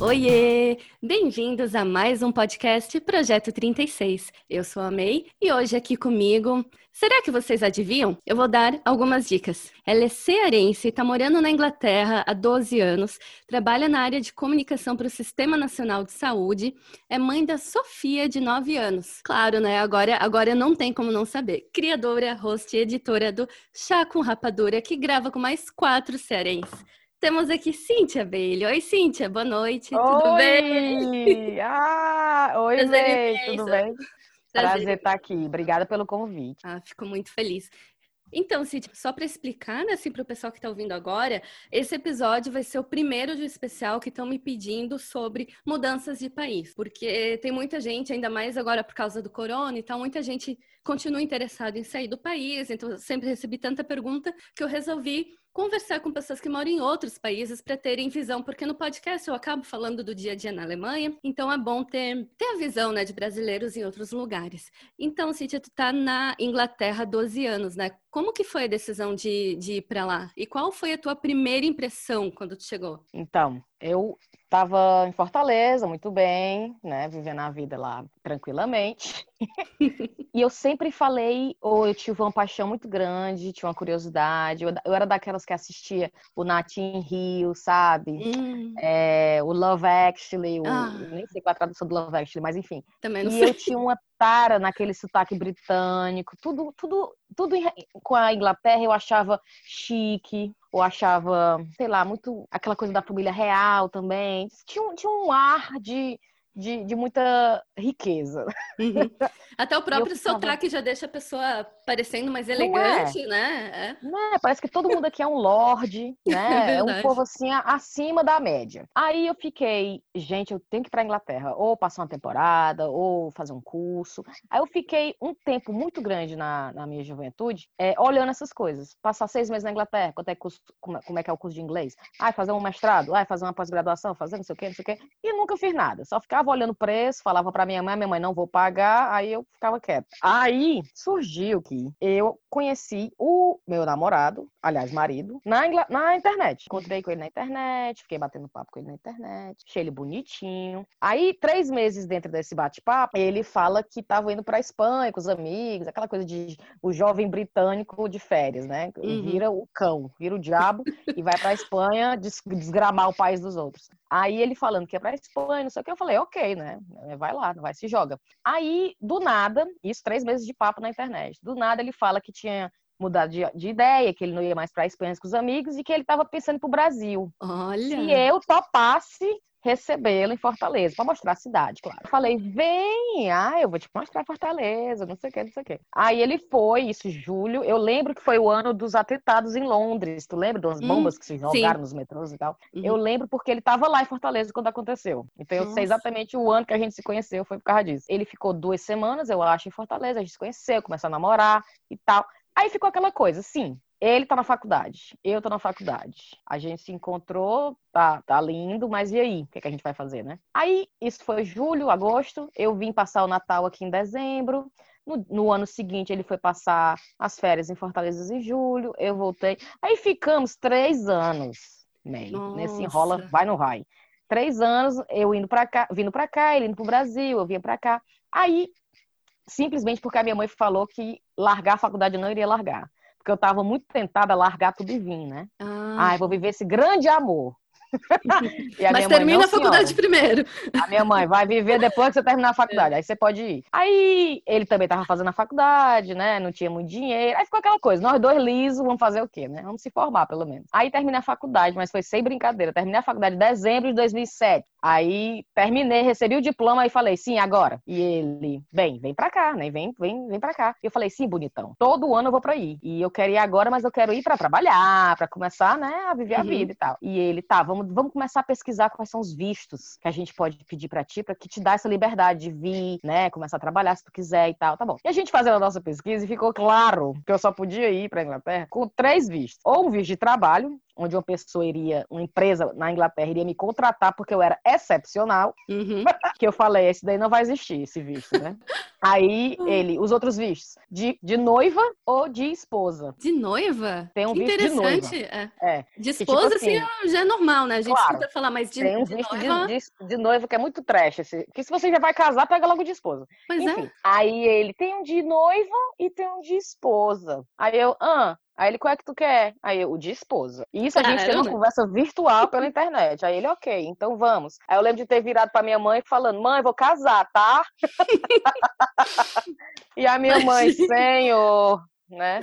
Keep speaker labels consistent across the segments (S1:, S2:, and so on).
S1: Oiê! Bem-vindos a mais um podcast Projeto 36. Eu sou a May e hoje aqui comigo. Será que vocês adivinham? Eu vou dar algumas dicas. Ela é cearense, está morando na Inglaterra há 12 anos, trabalha na área de comunicação para o Sistema Nacional de Saúde, é mãe da Sofia, de 9 anos. Claro, né? Agora, agora não tem como não saber. Criadora, host e editora do Chá com Rapadura, que grava com mais quatro cearenses. Temos aqui Cíntia Bailey. Oi, Cíntia, boa noite,
S2: oi!
S1: tudo bem?
S2: Ah, oi, Prazer tudo bem? Prazer. Prazer estar aqui. Obrigada pelo convite.
S1: Ah, fico muito feliz. Então, Cid, só para explicar, né, assim, para o pessoal que está ouvindo agora, esse episódio vai ser o primeiro de um especial que estão me pedindo sobre mudanças de país, porque tem muita gente, ainda mais agora por causa do corona e tal, muita gente continua interessada em sair do país, então eu sempre recebi tanta pergunta que eu resolvi conversar com pessoas que moram em outros países para terem visão, porque no podcast eu acabo falando do dia a dia na Alemanha, então é bom ter, ter a visão né, de brasileiros em outros lugares. Então, Cíntia, tu está na Inglaterra há 12 anos, né? Como que foi a decisão de, de ir para lá? E qual foi a tua primeira impressão quando tu chegou?
S2: Então, eu estava em Fortaleza, muito bem, né? Vivendo a vida lá tranquilamente. e eu sempre falei, ou eu tive uma paixão muito grande, tinha uma curiosidade. Eu, eu era daquelas que assistia o Natin Rio, sabe? Hum. É, o Love Actually, o, ah. nem sei qual é a tradução do Love Actually, mas enfim.
S1: Também não
S2: e
S1: sei.
S2: eu tinha uma tara naquele sotaque britânico, tudo, tudo, tudo com a Inglaterra eu achava chique, ou achava, sei lá, muito aquela coisa da família real também. Tinha, tinha um ar de de, de muita riqueza.
S1: Uhum. Até o próprio sotaque já deixa a pessoa parecendo mais elegante,
S2: é.
S1: né?
S2: É. Não é, parece que todo mundo aqui é um lord, né? É, é um povo assim acima da média. Aí eu fiquei, gente, eu tenho que ir pra Inglaterra, ou passar uma temporada, ou fazer um curso. Aí eu fiquei um tempo muito grande na, na minha juventude, é, olhando essas coisas. Passar seis meses na Inglaterra, quanto é curso, como, como, é que é o curso de inglês? Ah, fazer um mestrado, ah, fazer uma pós-graduação, fazer não sei o quê, não sei o quê. E nunca fiz nada, só ficava ficava olhando o preço, falava para minha mãe, minha mãe não vou pagar, aí eu ficava quieta. Aí surgiu que eu conheci o meu namorado, aliás, marido, na, na internet. Encontrei com ele na internet, fiquei batendo papo com ele na internet, achei ele bonitinho. Aí, três meses dentro desse bate-papo, ele fala que tava indo pra Espanha com os amigos, aquela coisa de o jovem britânico de férias, né? Uhum. Vira o cão, vira o diabo e vai pra Espanha desgramar o país dos outros. Aí ele falando que é pra Espanha, não sei o que, eu falei, ok, né? Vai lá, vai, se joga. Aí, do nada, isso três meses de papo na internet, do nada ele fala que tinha mudado de, de ideia, que ele não ia mais para a Espanha com os amigos e que ele estava pensando para o Brasil.
S1: Olha!
S2: Se eu topasse recebê-lo em Fortaleza, para mostrar a cidade, claro. Eu falei, vem, ah, eu vou te mostrar Fortaleza, não sei o que, não sei o que. Aí ele foi, isso, julho, eu lembro que foi o ano dos atentados em Londres, tu lembra das hum, bombas hum, que se jogaram sim. nos metrôs e tal? Uhum. Eu lembro porque ele estava lá em Fortaleza quando aconteceu. Então eu Nossa. sei exatamente o ano que a gente se conheceu, foi por causa disso. Ele ficou duas semanas, eu acho, em Fortaleza, a gente se conheceu, começou a namorar e tal. Aí ficou aquela coisa, sim, ele tá na faculdade, eu tô na faculdade. A gente se encontrou, tá, tá lindo, mas e aí? O que, é que a gente vai fazer, né? Aí, isso foi julho, agosto. Eu vim passar o Natal aqui em dezembro. No, no, ano seguinte, ele foi passar as férias em Fortaleza em julho. Eu voltei. Aí ficamos três anos, meio, nesse enrola, vai não vai. Três anos, eu indo para cá, vindo para cá, ele indo pro Brasil, eu vinha para cá. Aí, simplesmente porque a minha mãe falou que largar a faculdade eu não iria largar porque eu estava muito tentada a largar tudo e vir, né? Ah, Ai, vou viver esse grande amor.
S1: Mas termina mãe, a faculdade senhora. primeiro.
S2: A minha mãe vai viver depois que você terminar a faculdade. Aí você pode ir. Aí ele também estava fazendo a faculdade, né? Não tinha muito dinheiro. Aí ficou aquela coisa: nós dois lisos, vamos fazer o quê, né? Vamos se formar, pelo menos. Aí terminei a faculdade, mas foi sem brincadeira. Terminei a faculdade em dezembro de 2007. Aí terminei, recebi o diploma e falei, sim, agora. E ele, vem, vem pra cá, né? Vem, vem, vem pra cá. E eu falei, sim, bonitão. Todo ano eu vou pra ir. E eu quero ir agora, mas eu quero ir pra trabalhar, pra começar, né, a viver uhum. a vida e tal. E ele, tá, vamos, vamos começar a pesquisar quais são os vistos que a gente pode pedir pra ti, pra que te dá essa liberdade de vir, né, começar a trabalhar se tu quiser e tal. Tá bom. E a gente fazendo a nossa pesquisa e ficou claro que eu só podia ir pra Inglaterra com três vistos. Ou um visto de trabalho, onde uma pessoa iria, uma empresa na Inglaterra iria me contratar porque eu era excepcional, uhum. que eu falei, esse daí não vai existir, esse visto, né? Aí ele, os outros vistos, de, de noiva ou de esposa.
S1: De noiva? Tem um visto de noiva. É. é. De esposa, que, tipo assim, já é normal, né? A gente claro, escuta falar, mas de,
S2: tem um
S1: de
S2: visto noiva... De, de, de, noiva que é muito trash, esse, que se você já vai casar, pega logo de esposa. Pois é. Enfim, é. Aí ele tem um de noiva e tem um de esposa. Aí eu, ah, Aí ele, qual é que tu quer? Aí eu, o de esposa. E isso a gente tem uma conversa virtual pela internet. Aí ele, ok, então vamos. Aí eu lembro de ter virado pra minha mãe falando, mãe, vou casar, tá? e a minha mãe, senhor, né?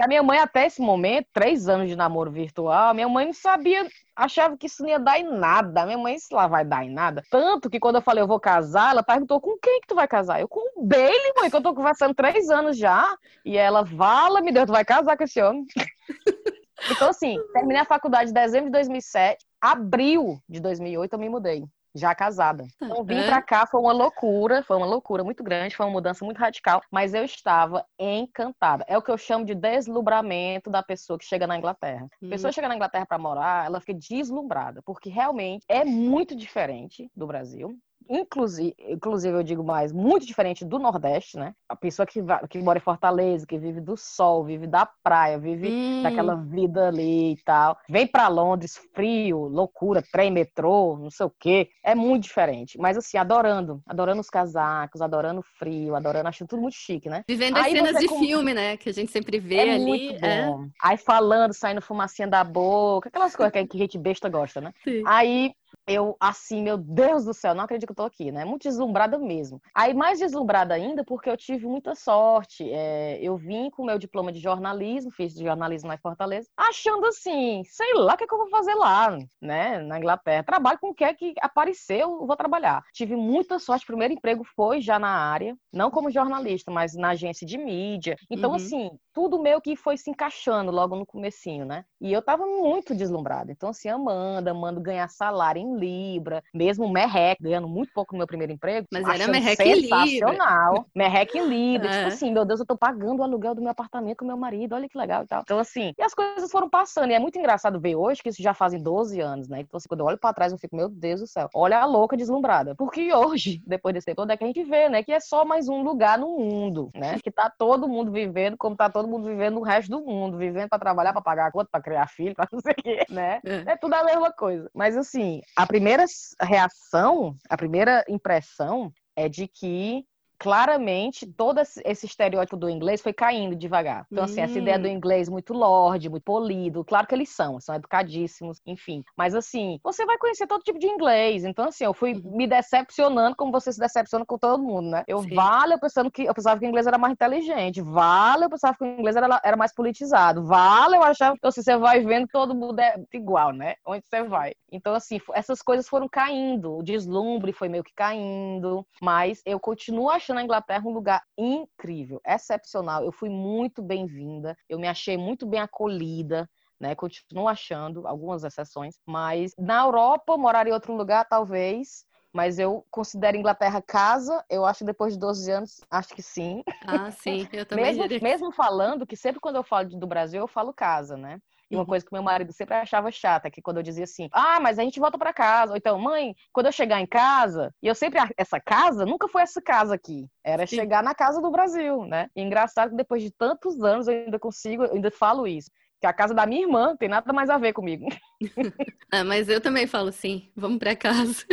S2: Que a minha mãe, até esse momento, três anos de namoro virtual, minha mãe não sabia, achava que isso não ia dar em nada. Minha mãe, isso lá vai dar em nada. Tanto que quando eu falei eu vou casar, ela perguntou com quem que tu vai casar? Eu com o Bailey, mãe, que eu tô conversando três anos já. E ela, vala, me Deus, tu vai casar com esse homem. então, assim, terminei a faculdade em dezembro de 2007. Abril de 2008 eu me mudei já casada. Tá. Então, vim é. pra cá foi uma loucura, foi uma loucura muito grande, foi uma mudança muito radical, mas eu estava encantada. É o que eu chamo de deslumbramento da pessoa que chega na Inglaterra. A pessoa uhum. chega na Inglaterra para morar, ela fica deslumbrada, porque realmente é muito diferente do Brasil inclusive, inclusive eu digo mais, muito diferente do Nordeste, né? A pessoa que, vai, que mora em Fortaleza, que vive do sol, vive da praia, vive hum. daquela vida ali e tal, vem para Londres, frio, loucura, trem, metrô, não sei o quê, é muito diferente. Mas assim, adorando, adorando os casacos, adorando o frio, adorando, achando tudo muito chique, né?
S1: Vivendo as cenas de com... filme, né? Que a gente sempre vê é ali. Muito é. bom.
S2: Aí falando, saindo fumacinha da boca, aquelas coisas que a gente besta gosta, né? Sim. Aí eu, assim, meu Deus do céu, não acredito que eu tô aqui, né? Muito deslumbrada mesmo. Aí, mais deslumbrada ainda, porque eu tive muita sorte. É, eu vim com o meu diploma de jornalismo, fiz de jornalismo lá em Fortaleza, achando assim, sei lá o que, é que eu vou fazer lá, né? Na Inglaterra. Trabalho com o que é que apareceu, eu vou trabalhar. Tive muita sorte. O primeiro emprego foi já na área, não como jornalista, mas na agência de mídia. Então, uhum. assim, tudo meio que foi se encaixando logo no comecinho, né? E eu tava muito deslumbrada. Então, assim, amando, amando ganhar salário em Libra, mesmo Merrec, ganhando muito pouco no meu primeiro emprego.
S1: Mas era Merrec em Libra.
S2: Merrec em Libra. É. Tipo assim, meu Deus, eu tô pagando o aluguel do meu apartamento com meu marido, olha que legal e tal. Então, assim, e as coisas foram passando. E é muito engraçado ver hoje que isso já fazem 12 anos, né? Então, assim, quando eu olho pra trás, eu fico, meu Deus do céu, olha a louca deslumbrada. Porque hoje, depois desse tempo é que a gente vê, né? Que é só mais um lugar no mundo, né? Que tá todo mundo vivendo como tá todo mundo vivendo no resto do mundo, vivendo para trabalhar, para pagar a conta, para criar filho, para não sei o quê, né? É. é tudo a mesma coisa. Mas assim, a primeira reação, a primeira impressão é de que claramente todo esse estereótipo do inglês foi caindo devagar. Então, assim, essa ideia do hum. inglês muito lorde, muito polido, claro que eles são, são educadíssimos, enfim. Mas, assim, você vai conhecer todo tipo de inglês. Então, assim, eu fui uhum. me decepcionando como você se decepciona com todo mundo, né? Eu Sim. vale, eu pensando que eu pensava que o inglês era mais inteligente. Vale, eu pensava que o inglês era, era mais politizado. Vale, eu achava que assim, você vai vendo que todo mundo é igual, né? Onde você vai. Então, assim, essas coisas foram caindo. O deslumbre foi meio que caindo. Mas eu continuo achando a Inglaterra um lugar incrível, excepcional. Eu fui muito bem-vinda, eu me achei muito bem acolhida. Né, continuo achando algumas exceções, mas na Europa, morar em outro lugar, talvez, mas eu considero Inglaterra casa, eu acho que depois de 12 anos, acho que sim.
S1: Ah, sim, eu também
S2: mesmo, mesmo falando que sempre quando eu falo do Brasil, eu falo casa, né? E uma uhum. coisa que meu marido sempre achava chata, que quando eu dizia assim, ah, mas a gente volta para casa. Ou então, mãe, quando eu chegar em casa, e eu sempre, essa casa nunca foi essa casa aqui. Era Sim. chegar na casa do Brasil, né? E engraçado que depois de tantos anos eu ainda consigo, eu ainda falo isso que a casa da minha irmã tem nada mais a ver comigo.
S1: ah, mas eu também falo assim, vamos para casa.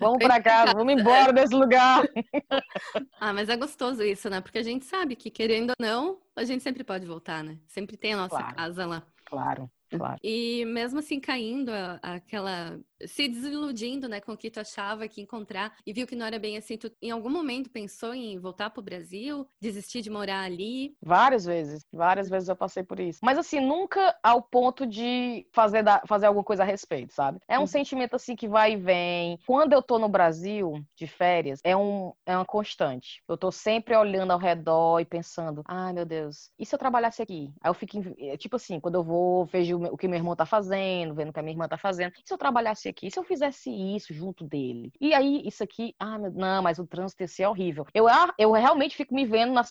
S2: Vamos para casa, casa, vamos embora desse lugar.
S1: ah, mas é gostoso isso, né? Porque a gente sabe que querendo ou não, a gente sempre pode voltar, né? Sempre tem a nossa claro. casa lá.
S2: Claro. Claro.
S1: E mesmo assim caindo a, aquela se desiludindo, né, com o que tu achava que encontrar e viu que não era bem assim. Tu, em algum momento, pensou em voltar pro Brasil, desistir de morar ali?
S2: Várias vezes, várias vezes eu passei por isso. Mas assim, nunca ao ponto de fazer, da, fazer alguma coisa a respeito, sabe? É um uhum. sentimento assim que vai e vem. Quando eu tô no Brasil, de férias, é, um, é uma constante. Eu tô sempre olhando ao redor e pensando, ai meu Deus, e se eu trabalhasse aqui? Aí eu fico, é, tipo assim, quando eu vou, vejo o que meu irmão tá fazendo, vendo o que a minha irmã tá fazendo. E se eu trabalhasse aqui? Se eu fizesse isso junto dele? E aí, isso aqui, ah, não, mas o trânsito esse é horrível. Eu, ah, eu realmente fico me vendo nas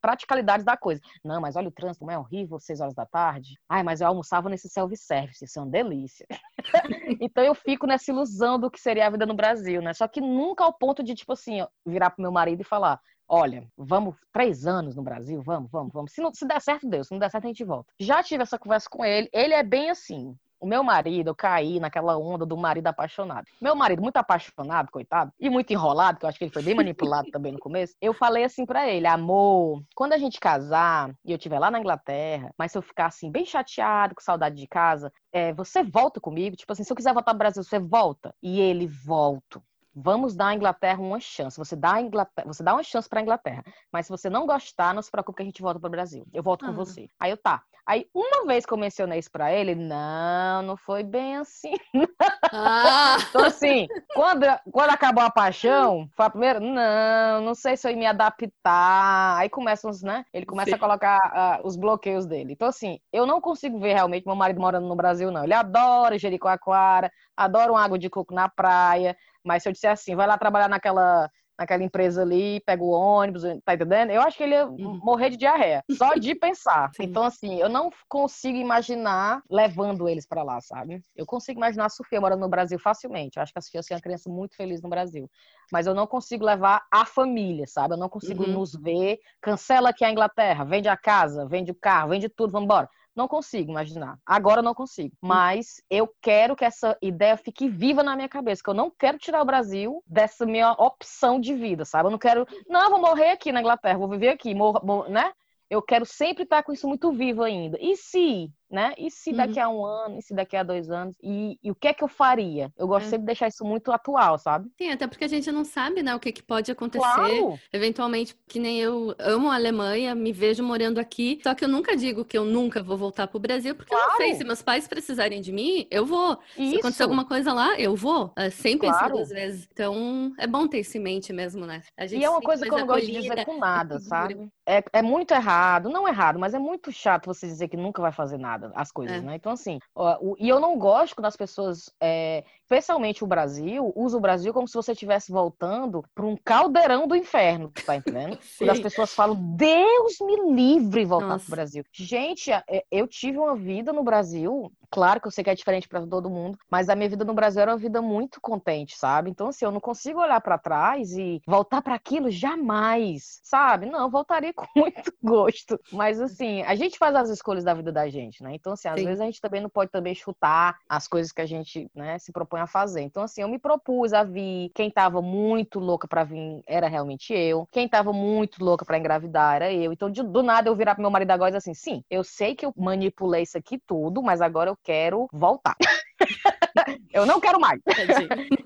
S2: praticalidades da coisa. Não, mas olha o trânsito, não é horrível, seis horas da tarde. Ai, mas eu almoçava nesse self-service, isso é uma delícia. então eu fico nessa ilusão do que seria a vida no Brasil, né? Só que nunca ao ponto de, tipo assim, virar pro meu marido e falar: olha, vamos três anos no Brasil, vamos, vamos, vamos. Se, não, se der certo, Deus, se não der certo, a gente volta. Já tive essa conversa com ele, ele é bem assim. O meu marido, eu caí naquela onda do marido apaixonado. Meu marido, muito apaixonado, coitado, e muito enrolado, que eu acho que ele foi bem manipulado também no começo. Eu falei assim para ele: amor, quando a gente casar e eu estiver lá na Inglaterra, mas se eu ficar assim, bem chateado, com saudade de casa, é, você volta comigo? Tipo assim, se eu quiser voltar pro Brasil, você volta? E ele volta. Vamos dar à Inglaterra uma chance. Você dá, Inglaterra, você dá uma chance para a Inglaterra. Mas se você não gostar, não se preocupe que a gente volta para o Brasil. Eu volto com você. Aí eu tá. Aí uma vez que eu mencionei isso para ele, não, não foi bem assim. Ah. então assim, quando, quando acabou a paixão, foi a primeira, não, não sei se eu ia me adaptar. Aí começam, né? Ele começa Sim. a colocar uh, os bloqueios dele. Então assim, eu não consigo ver realmente meu marido morando no Brasil, não. Ele adora Jericoacoara, adora uma água de coco na praia. Mas se eu disser assim, vai lá trabalhar naquela, naquela empresa ali, pega o ônibus, tá entendendo? Eu acho que ele ia uhum. morrer de diarreia, só de pensar. Sim. Então, assim, eu não consigo imaginar levando eles para lá, sabe? Eu consigo imaginar a Sofia morando no Brasil facilmente. Eu acho que a Sofia assim, é uma criança muito feliz no Brasil. Mas eu não consigo levar a família, sabe? Eu não consigo uhum. nos ver. Cancela aqui a Inglaterra, vende a casa, vende o carro, vende tudo, vamos embora. Não consigo imaginar. Agora não consigo. Hum. Mas eu quero que essa ideia fique viva na minha cabeça, que eu não quero tirar o Brasil dessa minha opção de vida, sabe? Eu não quero, não, eu vou morrer aqui na Inglaterra, vou viver aqui, mor né? Eu quero sempre estar com isso muito vivo ainda. E se né? E se daqui uhum. a um ano, e se daqui a dois anos? E, e o que é que eu faria? Eu gosto é. sempre de deixar isso muito atual, sabe?
S1: Sim, até porque a gente não sabe, né, o que, que pode acontecer. Claro. Eventualmente, que nem eu amo a Alemanha, me vejo morando aqui, só que eu nunca digo que eu nunca vou voltar pro Brasil, porque claro. eu não sei, se meus pais precisarem de mim, eu vou. Isso. Se acontecer alguma coisa lá, eu vou. Uh, sem claro. pensar duas vezes. Então, é bom ter isso em mente mesmo, né?
S2: e é uma coisa que eu não gosto de dizer com nada, sabe? É, é muito errado, não errado, mas é muito chato você dizer que nunca vai fazer nada, as coisas, é. né? Então, assim, ó, o, e eu não gosto quando as pessoas, é, especialmente o Brasil, usa o Brasil como se você estivesse voltando para um caldeirão do inferno, tá entendendo? quando as pessoas falam, Deus me livre voltar para o Brasil. Gente, é, eu tive uma vida no Brasil Claro que eu sei que é diferente para todo mundo, mas a minha vida no Brasil era uma vida muito contente, sabe? Então, assim, eu não consigo olhar para trás e voltar para aquilo jamais, sabe? Não, eu voltaria com muito gosto. Mas, assim, a gente faz as escolhas da vida da gente, né? Então, assim, às Sim. vezes a gente também não pode também chutar as coisas que a gente, né, se propõe a fazer. Então, assim, eu me propus a vir. Quem tava muito louca para vir era realmente eu. Quem tava muito louca para engravidar era eu. Então, de, do nada eu virar pro meu marido agora e dizer assim: sim, eu sei que eu manipulei isso aqui tudo, mas agora eu quero voltar. eu não quero mais.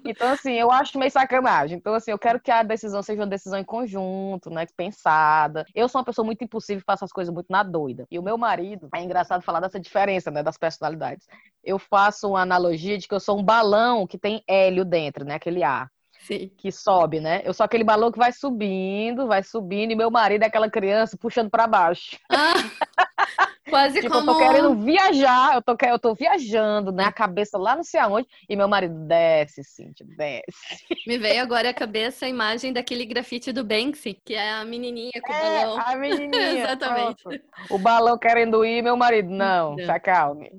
S2: então, assim, eu acho meio sacanagem. Então, assim, eu quero que a decisão seja uma decisão em conjunto, né? Pensada. Eu sou uma pessoa muito impulsiva e faço as coisas muito na doida. E o meu marido, é engraçado falar dessa diferença, né? Das personalidades. Eu faço uma analogia de que eu sou um balão que tem hélio dentro, né? Aquele ar. Sim. que sobe, né? Eu sou aquele balão que vai subindo, vai subindo, e meu marido é aquela criança puxando para baixo. Ah, quase tipo, como... eu tô querendo viajar, eu tô, eu tô viajando, né? A cabeça lá não sei aonde, e meu marido desce, Cintia, desce.
S1: Me veio agora a cabeça a imagem daquele grafite do Banksy, que é a menininha com é, o balão.
S2: a menininha. Exatamente. Pronto. O balão querendo ir, meu marido, não, não. se acalme.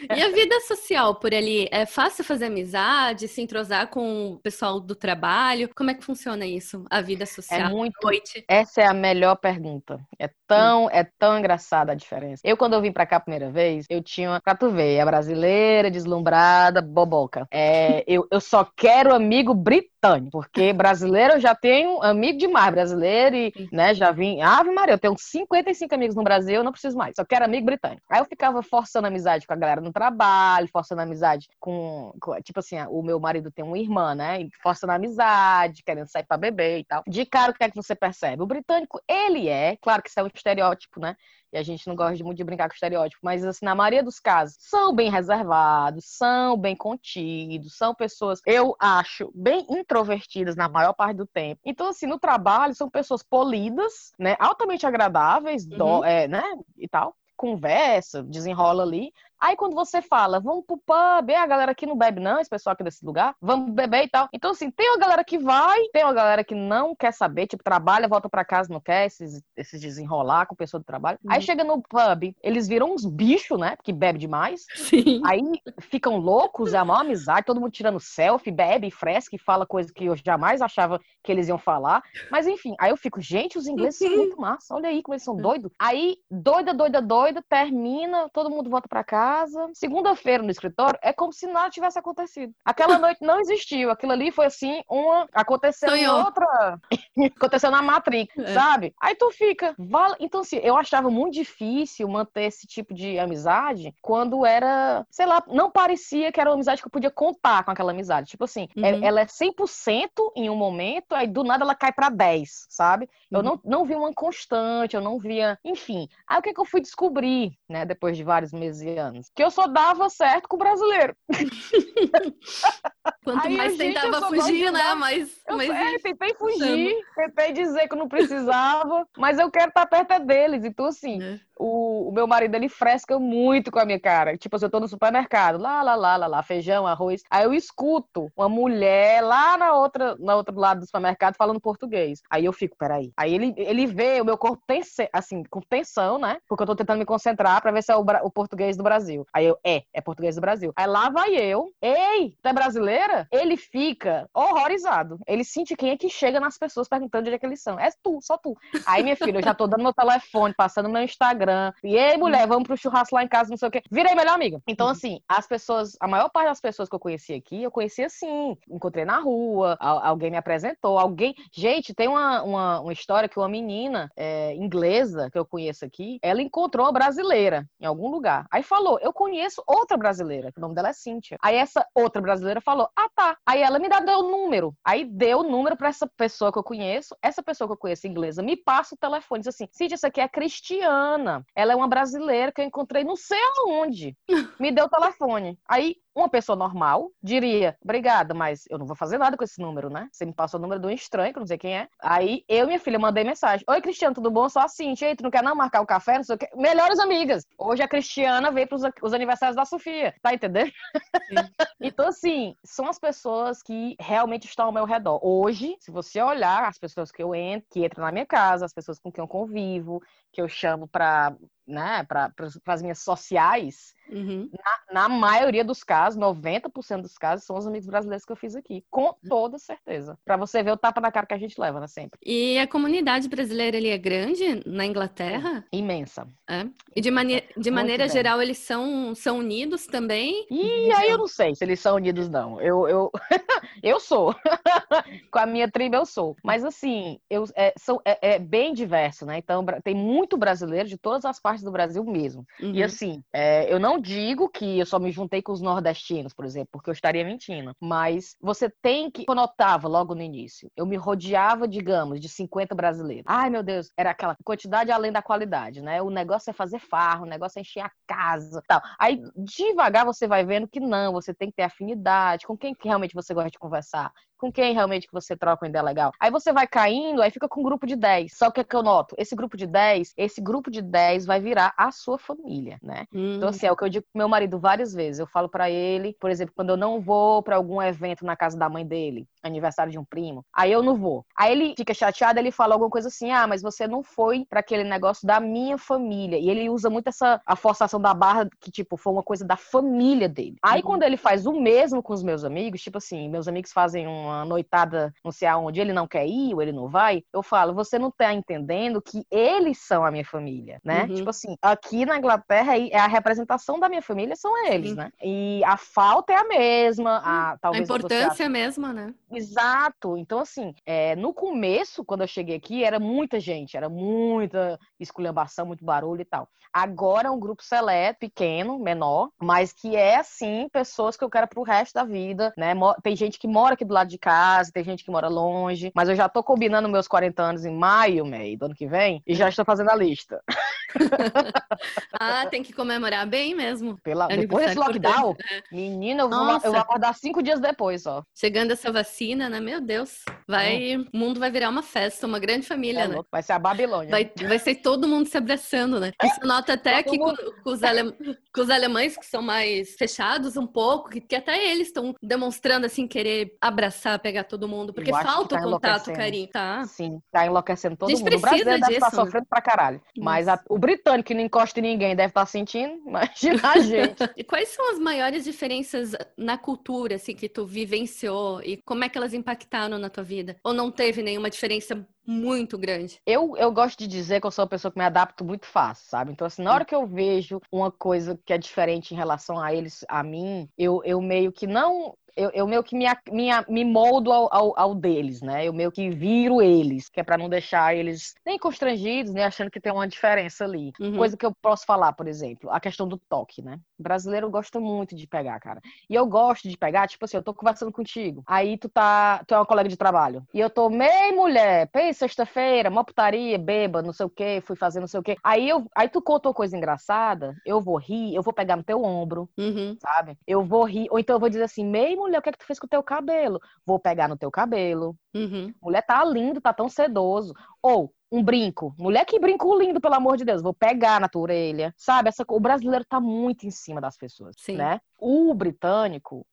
S1: E a vida social por ali? É fácil fazer amizade, se entrosar com o pessoal do trabalho? Como é que funciona isso? A vida social?
S2: É muito. Noite? Essa é a melhor pergunta. É tão, hum. é tão engraçada a diferença. Eu, quando eu vim pra cá a primeira vez, eu tinha, pra tu ver, a brasileira, deslumbrada, boboca. É, eu, eu só quero amigo britânico, porque brasileiro eu já tenho amigo demais, brasileiro, e, né, já vim. Ave Maria, eu tenho 55 amigos no Brasil, eu não preciso mais, só quero amigo britânico. Aí eu ficava forçando amizade com a galera no trabalho, forçando amizade com, com, Tipo assim, o meu marido tem uma irmã, né? Forçando amizade, querendo sair pra beber e tal. De cara, o que é que você percebe? O britânico, ele é, claro que isso é um estereótipo, né? E a gente não gosta muito de brincar com estereótipo, mas assim, na maioria dos casos, são bem reservados, são bem contidos, são pessoas, eu acho, bem introvertidas na maior parte do tempo. Então, assim, no trabalho, são pessoas polidas, né? Altamente agradáveis, uhum. do, é, né? E tal conversa, desenrola ali, Aí quando você fala, vamos pro pub, a galera aqui não bebe não, esse pessoal aqui desse lugar, vamos beber e tal. Então, assim, tem uma galera que vai, tem uma galera que não quer saber, tipo, trabalha, volta para casa, não quer esses, esses desenrolar com pessoa do trabalho. Uhum. Aí chega no pub, eles viram uns bichos, né, porque bebe demais. Sim. Aí ficam loucos, é a maior amizade, todo mundo tirando selfie, bebe, fresca e fala coisa que eu jamais achava que eles iam falar. Mas enfim, aí eu fico, gente, os ingleses são muito massa, olha aí como eles são doidos. Aí, doida, doida, doida, termina, todo mundo volta para casa casa, segunda-feira no escritório, é como se nada tivesse acontecido. Aquela noite não existiu. Aquilo ali foi assim, uma. Aconteceu em outra. aconteceu na Matrix, é. sabe? Aí tu fica. Val... Então, assim, eu achava muito difícil manter esse tipo de amizade quando era, sei lá, não parecia que era uma amizade que eu podia contar com aquela amizade. Tipo assim, é, uhum. ela é 100% em um momento, aí do nada ela cai para 10, sabe? Eu uhum. não, não vi uma constante, eu não via. Enfim. Aí o que, é que eu fui descobrir, né, depois de vários meses e anos? Que eu só dava certo com o brasileiro.
S1: Quanto Aí, mais gente, tentava fugir, né? Mas,
S2: eu,
S1: mas...
S2: É, tentei fugir, tentei dizer que eu não precisava, mas eu quero estar perto deles. Então, assim, é o, o, meu marido, ele fresca muito com a minha cara. Tipo, assim, eu tô no supermercado, lá, lá, lá, lá, lá, feijão, arroz. Aí eu escuto uma mulher lá na outra, na outro lado do supermercado falando português. Aí eu fico, peraí. Aí ele, ele vê o meu corpo tense, assim, com tensão, né? Porque eu tô tentando me concentrar pra ver se é o, o português do Brasil. Aí eu, é, é português do Brasil. Aí lá vai eu, ei, tu é brasileira? Ele fica horrorizado. Ele sente quem é que chega nas pessoas perguntando de onde é que eles são. É tu, só tu. Aí, minha filha, eu já tô dando meu telefone, passando meu Instagram, Instagram. E ei, mulher, vamos pro churrasco lá em casa, não sei o quê. Virei melhor amiga. Então, uhum. assim, as pessoas, a maior parte das pessoas que eu conheci aqui, eu conheci assim. Encontrei na rua, alguém me apresentou, alguém. Gente, tem uma, uma, uma história que uma menina é, inglesa que eu conheço aqui, ela encontrou uma brasileira em algum lugar. Aí falou: Eu conheço outra brasileira, que o nome dela é Cíntia. Aí essa outra brasileira falou: Ah, tá. Aí ela me deu o número. Aí deu o número para essa pessoa que eu conheço. Essa pessoa que eu conheço inglesa me passa o telefone. Diz assim: Cíntia, essa aqui é Cristiana. Ela é uma brasileira que eu encontrei não sei aonde. Me deu o telefone. Aí uma pessoa normal diria, obrigada, mas eu não vou fazer nada com esse número, né? Você me passou o número de um estranho, que eu não sei quem é. Aí eu e minha filha mandei mensagem. Oi, Cristiano, tudo bom? Só assim, e tu não quer não marcar o café? Não sei o quê. Melhores amigas. Hoje a Cristiana veio para os aniversários da Sofia. Tá entendendo? então, assim, são as pessoas que realmente estão ao meu redor. Hoje, se você olhar as pessoas que eu entro, que entram na minha casa, as pessoas com quem eu convivo, que eu chamo para né, para as minhas sociais, uhum. na, na, maioria dos casos, 90% dos casos, são os amigos brasileiros que eu fiz aqui, com toda certeza. Para você ver o tapa na cara que a gente leva, né, sempre.
S1: E a comunidade brasileira ali é grande na Inglaterra?
S2: É, imensa.
S1: É. E de, mane de maneira geral, eles são, são unidos também?
S2: E aí eu não sei se eles são unidos, não. Eu, eu, eu sou. com a minha tribo eu sou. Mas assim, eu, é, são, é, é bem diverso, né? Então, tem muito brasileiro de todas as partes do Brasil mesmo. Uhum. E assim, é, eu não digo que eu só me juntei com os nordestinos, por exemplo, porque eu estaria mentindo. Mas você tem que. Eu notava logo no início, eu me rodeava, digamos, de 50 brasileiros. Ai, meu Deus, era aquela quantidade além da qualidade, né? O negócio é fazer farro, o negócio é encher a casa tal. Aí, devagar, você vai vendo que não, você tem que ter afinidade com quem realmente você gosta de conversar com quem realmente que você troca uma ideia legal. Aí você vai caindo, aí fica com um grupo de 10. Só que o que eu noto? Esse grupo de 10, esse grupo de 10 vai virar a sua família, né? Hum. Então, assim, é o que eu digo pro meu marido várias vezes. Eu falo para ele, por exemplo, quando eu não vou para algum evento na casa da mãe dele, aniversário de um primo, aí eu não vou. Aí ele fica chateado, ele fala alguma coisa assim: "Ah, mas você não foi para aquele negócio da minha família". E ele usa muito essa a forçação da barra que tipo foi uma coisa da família dele. Aí uhum. quando ele faz o mesmo com os meus amigos, tipo assim, meus amigos fazem um uma noitada não sei aonde, ele não quer ir ou ele não vai, eu falo, você não tá entendendo que eles são a minha família, né? Uhum. Tipo assim, aqui na Inglaterra é a representação da minha família são eles, Sim. né? E a falta é a mesma, a, talvez
S1: a importância é a mesma, né?
S2: Exato. Então, assim, é, no começo, quando eu cheguei aqui, era muita gente, era muita esculhambação, muito barulho e tal. Agora é um grupo seleto, pequeno, menor, mas que é, assim, pessoas que eu quero pro resto da vida, né? Tem gente que mora aqui do lado de casa, tem gente que mora longe, mas eu já tô combinando meus 40 anos em maio, May, do ano que vem, e já estou fazendo a lista.
S1: ah, tem que comemorar bem mesmo.
S2: Pela... Depois desse lockdown, é. menina, eu vou, eu vou acordar cinco dias depois, ó.
S1: Chegando essa vacina, né? Meu Deus, vai, hum. o mundo vai virar uma festa, uma grande família, é, né?
S2: Vai ser a Babilônia.
S1: Vai, vai ser todo mundo se abraçando, né? Isso nota até que com, com, os ale... com, os alemães que são mais fechados um pouco, que, que até eles estão demonstrando, assim, querer abraçar, pegar todo mundo, porque falta tá o contato, carinho, tá?
S2: Sim, tá enlouquecendo todo mundo. O brasileiro deve estar sofrendo pra caralho. Mas a, o britânico que não encosta em ninguém deve estar sentindo, imagina a gente.
S1: e quais são as maiores diferenças na cultura, assim, que tu vivenciou e como é que elas impactaram na tua vida? Ou não teve nenhuma diferença muito grande?
S2: Eu, eu gosto de dizer que eu sou uma pessoa que me adapto muito fácil, sabe? Então, assim, na hora que eu vejo uma coisa que é diferente em relação a eles, a mim, eu, eu meio que não eu, eu meio que me, me, me moldo ao, ao, ao, deles, né? Eu meio que viro eles, que é para não deixar eles nem constrangidos, nem achando que tem uma diferença ali. Uhum. Coisa que eu posso falar, por exemplo, a questão do toque, né? O brasileiro gosta muito de pegar, cara. E eu gosto de pegar, tipo assim, eu tô conversando contigo. Aí tu tá, tu é uma colega de trabalho. E eu tô meio mulher, pensa sexta-feira, mó putaria, beba, não sei o quê, fui fazer não sei o quê. Aí eu, aí tu contou coisa engraçada, eu vou rir, eu vou pegar no teu ombro, uhum. sabe? Eu vou rir, ou então eu vou dizer assim, meio mulher, o que é que tu fez com o teu cabelo? Vou pegar no teu cabelo. Uhum. Mulher tá lindo, tá tão sedoso. Ou um brinco. Mulher que brinco lindo, pelo amor de Deus. Vou pegar na tua orelha. Sabe? Essa, o brasileiro tá muito em cima das pessoas, Sim. né? O britânico,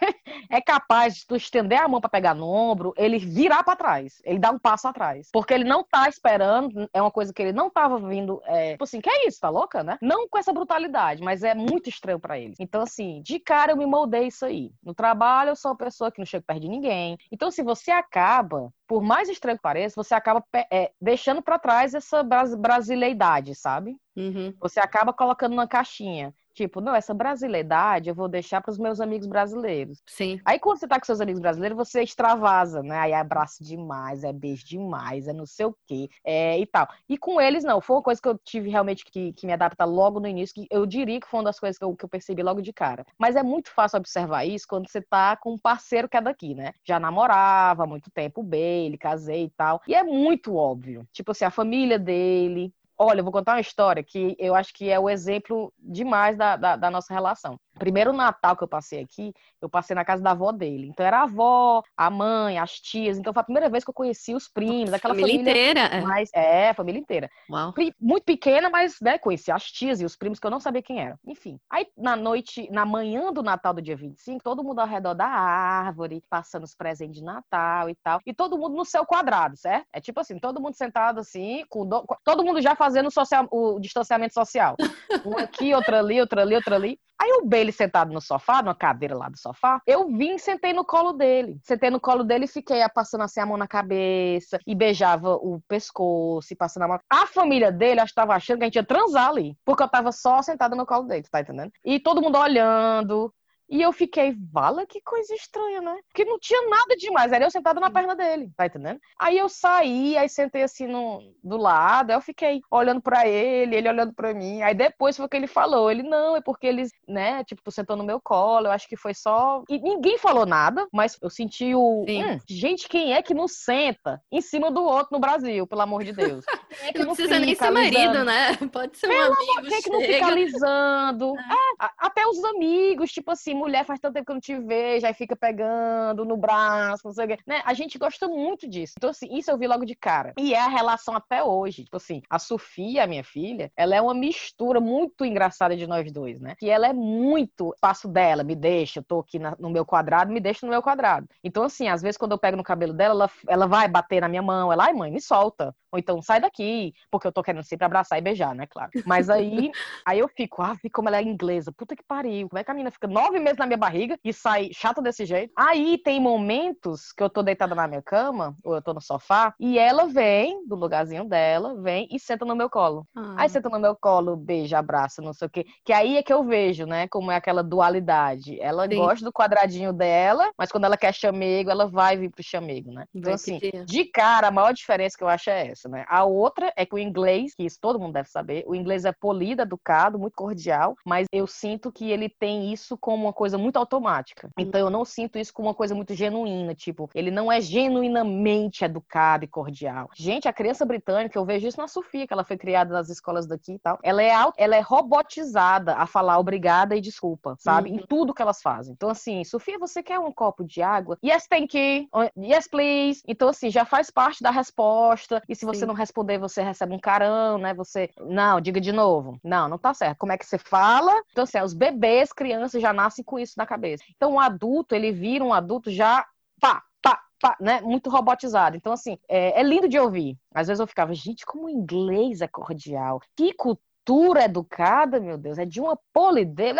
S2: é capaz de tu estender a mão para pegar no ombro, ele virar para trás, ele dá um passo atrás, porque ele não tá esperando, é uma coisa que ele não tava vindo, é, tipo assim, que é isso, tá louca, né? Não com essa brutalidade, mas é muito estranho para eles. Então assim, de cara eu me moldei isso aí. No trabalho eu sou uma pessoa que não chega perto de ninguém. Então se você acaba por mais estranho que pareça, você acaba é, deixando para trás essa brasileidade, sabe? Uhum. Você acaba colocando numa caixinha. Tipo, não, essa brasileidade eu vou deixar para os meus amigos brasileiros.
S1: Sim.
S2: Aí quando você tá com seus amigos brasileiros, você extravasa, né? Aí abraço demais, é beijo demais, é não sei o quê, é, e tal. E com eles, não. Foi uma coisa que eu tive realmente que, que me adaptar logo no início, que eu diria que foi uma das coisas que eu, que eu percebi logo de cara. Mas é muito fácil observar isso quando você tá com um parceiro que é daqui, né? Já namorava há muito tempo bem, ele casei e tal. E é muito óbvio. Tipo assim, a família dele, Olha, eu vou contar uma história que eu acho que é o exemplo demais da, da, da nossa relação. Primeiro Natal que eu passei aqui, eu passei na casa da avó dele. Então era a avó, a mãe, as tias. Então foi a primeira vez que eu conheci os primos, aquela família,
S1: família inteira. É.
S2: Mas, é, família inteira. Uau. Muito pequena, mas né, conheci as tias e os primos que eu não sabia quem eram. Enfim. Aí na noite, na manhã do Natal do dia 25, todo mundo ao redor da árvore, passando os presentes de Natal e tal. E todo mundo no seu quadrado, certo? É tipo assim, todo mundo sentado assim, com do... todo mundo já fazendo social... o distanciamento social. Um aqui, outro ali, outro ali, outro ali. Aí o Bailey sentado no sofá, numa cadeira lá do sofá, eu vim e sentei no colo dele. Sentei no colo dele e fiquei passando assim a mão na cabeça e beijava o pescoço e passando a mão. A família dele, acho que tava achando que a gente ia transar ali, porque eu tava só sentada no colo dele, tá entendendo? E todo mundo olhando, e eu fiquei, vala, que coisa estranha, né? Porque não tinha nada demais, era eu sentada na perna dele, tá entendendo? Aí eu saí, aí sentei assim no, do lado, aí eu fiquei olhando para ele, ele olhando para mim. Aí depois foi o que ele falou. Ele, não, é porque eles, né, tipo, tu sentou no meu colo, eu acho que foi só. E ninguém falou nada, mas eu senti o. Hum, gente, quem é que não senta em cima do outro no Brasil, pelo amor de Deus?
S1: É não, não precisa nem ser marido, né? Pode ser um Pelo amigo.
S2: Quem é que não fica alisando? É. É, até os amigos, tipo assim, mulher faz tanto tempo que eu não te vejo, aí fica pegando no braço, não sei o quê. Né? A gente gosta muito disso. Então, assim, isso eu vi logo de cara. E é a relação até hoje. Tipo assim, a Sofia, minha filha, ela é uma mistura muito engraçada de nós dois, né? Que ela é muito passo dela, me deixa, eu tô aqui na, no meu quadrado, me deixa no meu quadrado. Então, assim, às vezes quando eu pego no cabelo dela, ela, ela vai bater na minha mão, ela, ai mãe, me solta. Ou então, sai daqui aqui, porque eu tô querendo sempre abraçar e beijar, né, claro. Mas aí, aí eu fico, ah, como ela é inglesa, puta que pariu, como é que a menina fica nove meses na minha barriga e sai chata desse jeito? Aí tem momentos que eu tô deitada na minha cama, ou eu tô no sofá, e ela vem do lugarzinho dela, vem e senta no meu colo. Ah. Aí senta no meu colo, beija, abraça, não sei o quê. Que aí é que eu vejo, né, como é aquela dualidade. Ela Sim. gosta do quadradinho dela, mas quando ela quer chamego, ela vai vir pro chamego, né? Então, assim, de cara, a maior diferença que eu acho é essa, né? A outra é que o inglês, que isso todo mundo deve saber, o inglês é polido, educado, muito cordial, mas eu sinto que ele tem isso como uma coisa muito automática. Então eu não sinto isso como uma coisa muito genuína, tipo, ele não é genuinamente educado e cordial. Gente, a criança britânica, eu vejo isso na Sofia, que ela foi criada nas escolas daqui e tal, ela é, ela é robotizada a falar obrigada e desculpa, sabe? Uhum. Em tudo que elas fazem. Então, assim, Sofia, você quer um copo de água? Yes, thank you. Yes, please. Então, assim, já faz parte da resposta. E se você Sim. não responder, você recebe um carão, né? Você, não, diga de novo. Não, não tá certo. Como é que você fala? Então, assim, os bebês, crianças já nascem com isso na cabeça. Então, o adulto, ele vira um adulto já, pá, pá, pá, né? Muito robotizado. Então, assim, é, é lindo de ouvir. Às vezes eu ficava, gente, como o inglês é cordial. Que cultura cultura educada, meu Deus, é de uma polidez.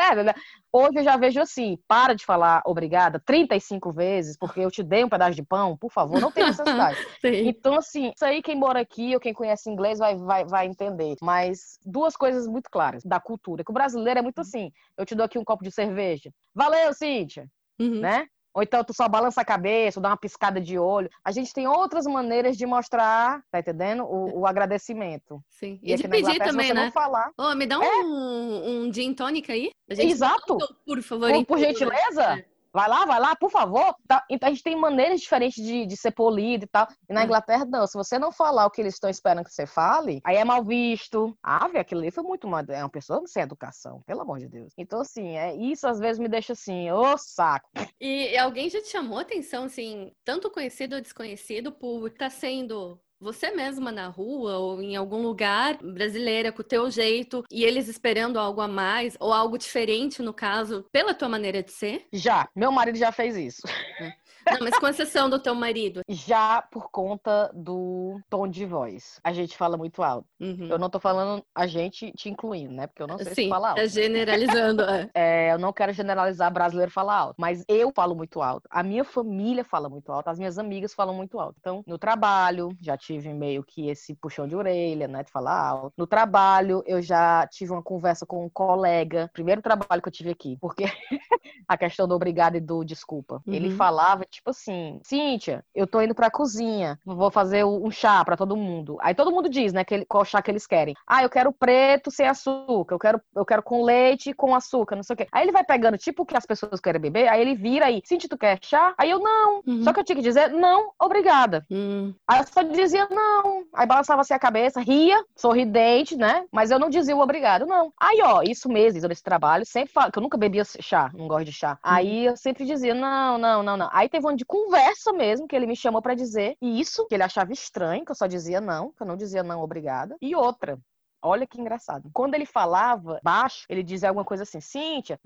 S2: Hoje eu já vejo assim, para de falar obrigada 35 vezes, porque eu te dei um pedaço de pão, por favor, não tem necessidade. então, assim, isso aí quem mora aqui ou quem conhece inglês vai, vai, vai entender. Mas duas coisas muito claras da cultura, que o brasileiro é muito assim, eu te dou aqui um copo de cerveja. Valeu, Cíntia! Uhum. Né? Ou então tu só balança a cabeça, ou dá uma piscada de olho. A gente tem outras maneiras de mostrar, tá entendendo? O, o agradecimento.
S1: Sim. E, e de pedir também, né? falar. Oh, me dá um, é. um gin tônica aí.
S2: Exato.
S1: por favor.
S2: Por, por gentileza. É. Vai lá, vai lá, por favor. Tá? Então a gente tem maneiras diferentes de, de ser polido e tal. E na é. Inglaterra, não. Se você não falar o que eles estão esperando que você fale, aí é mal visto. Ah, velho, aquilo ali foi muito mal. É uma pessoa sem educação, pelo amor de Deus. Então, assim, é, isso às vezes me deixa assim, ô saco.
S1: E alguém já te chamou atenção, assim, tanto conhecido ou desconhecido, por estar tá sendo você mesma na rua ou em algum lugar brasileira com o teu jeito e eles esperando algo a mais ou algo diferente no caso pela tua maneira de ser?
S2: Já, meu marido já fez isso.
S1: É. Não, mas com exceção do teu marido.
S2: Já por conta do tom de voz. A gente fala muito alto. Uhum. Eu não tô falando a gente te incluindo, né? Porque eu não sei
S1: Sim,
S2: se fala alto.
S1: É generalizando, é.
S2: é. Eu não quero generalizar brasileiro falar alto, mas eu falo muito alto. A minha família fala muito alto, as minhas amigas falam muito alto. Então, no trabalho, já tive meio que esse puxão de orelha, né? De falar alto. No trabalho, eu já tive uma conversa com um colega, primeiro trabalho que eu tive aqui, porque a questão do obrigado e do desculpa. Uhum. Ele falava, tipo assim, Cíntia, eu tô indo pra cozinha, vou fazer um chá para todo mundo. Aí todo mundo diz, né, que, qual chá que eles querem. Ah, eu quero preto sem açúcar, eu quero, eu quero com leite com açúcar, não sei o quê. Aí ele vai pegando, tipo, o que as pessoas querem beber, aí ele vira aí, Cíntia, tu quer chá? Aí eu, não. Uhum. Só que eu tinha que dizer, não, obrigada. Uhum. Aí eu só dizia, não. Aí balançava assim a cabeça, ria, sorridente, né? Mas eu não dizia o obrigado, não. Aí, ó, isso mesmo, nesse trabalho, sempre falo, que eu nunca bebia chá, não gosto de chá. Uhum. Aí eu sempre dizia, não, não, não, não. Aí teve um de conversa mesmo, que ele me chamou para dizer isso, que ele achava estranho, que eu só dizia não, que eu não dizia não, obrigada. E outra, Olha que engraçado. Quando ele falava baixo, ele dizia alguma coisa assim, Cíntia,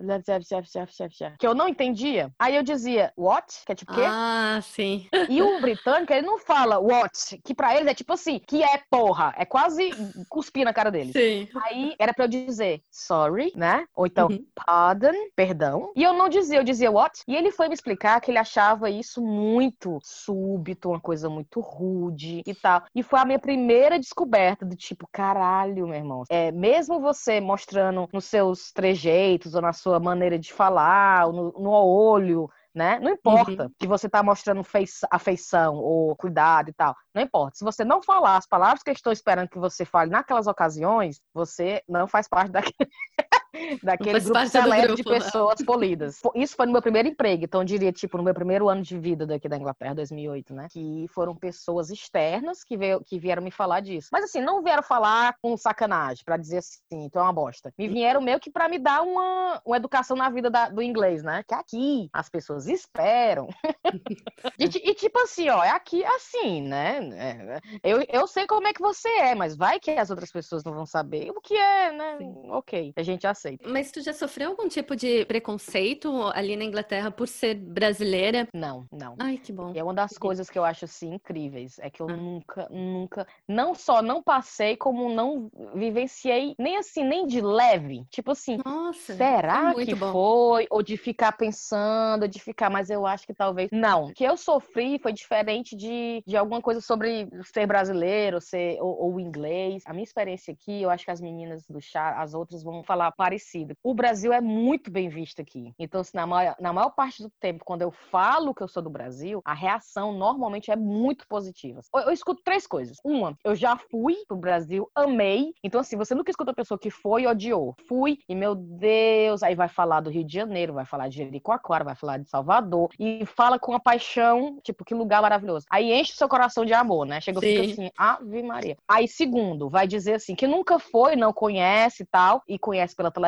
S2: que eu não entendia. Aí eu dizia, what? Que é tipo quê?
S1: Ah, sim.
S2: E o britânico, ele não fala what, que pra eles é tipo assim, que é porra. É quase cuspir na cara dele.
S1: Sim.
S2: Aí era pra eu dizer sorry, né? Ou então uhum. pardon, perdão. E eu não dizia, eu dizia what? E ele foi me explicar que ele achava isso muito súbito, uma coisa muito rude e tal. E foi a minha primeira descoberta do tipo, caralho, meu irmão. É, mesmo você mostrando nos seus trejeitos ou na sua maneira de falar, no, no olho, né? Não importa uhum. que você tá mostrando afeição ou cuidado e tal. Não importa. Se você não falar as palavras que eu estou esperando que você fale naquelas ocasiões, você não faz parte daquele. daquele grupo seleto de pessoas polidas. Isso foi no meu primeiro emprego, então eu diria, tipo, no meu primeiro ano de vida daqui da Inglaterra, 2008, né? Que foram pessoas externas que, veio, que vieram me falar disso. Mas assim, não vieram falar com sacanagem, para dizer assim, então é uma bosta. Me vieram meio que para me dar uma, uma educação na vida da, do inglês, né? Que aqui as pessoas esperam. e, e, tipo assim, ó, é aqui assim, né? É, eu, eu sei como é que você é, mas vai que as outras pessoas não vão saber o que é, né? Sim. Ok. A gente aceita preconceito.
S1: Mas tu já sofreu algum tipo de preconceito ali na Inglaterra por ser brasileira?
S2: Não, não.
S1: Ai, que bom.
S2: E é uma das coisas que eu acho assim incríveis, é que eu ah. nunca, nunca, não só não passei, como não vivenciei nem assim, nem de leve. Tipo assim, Nossa, será é que bom. foi? Ou de ficar pensando, de ficar, mas eu acho que talvez. Não. O que eu sofri foi diferente de, de alguma coisa sobre ser brasileiro, ser ou, ou inglês. A minha experiência aqui, eu acho que as meninas do chá, as outras vão falar parecido. O Brasil é muito bem visto aqui. Então, assim, na maior, na maior parte do tempo, quando eu falo que eu sou do Brasil, a reação normalmente é muito positiva. Eu, eu escuto três coisas. Uma, eu já fui pro Brasil, amei. Então, assim, você nunca escuta a pessoa que foi e odiou. Fui e, meu Deus, aí vai falar do Rio de Janeiro, vai falar de Jericoacoara, vai falar de Salvador e fala com a paixão, tipo, que lugar maravilhoso. Aí enche o seu coração de amor, né? Chega e fica assim, Ave Maria. Aí, segundo, vai dizer assim, que nunca foi, não conhece e tal, e conhece pela televisão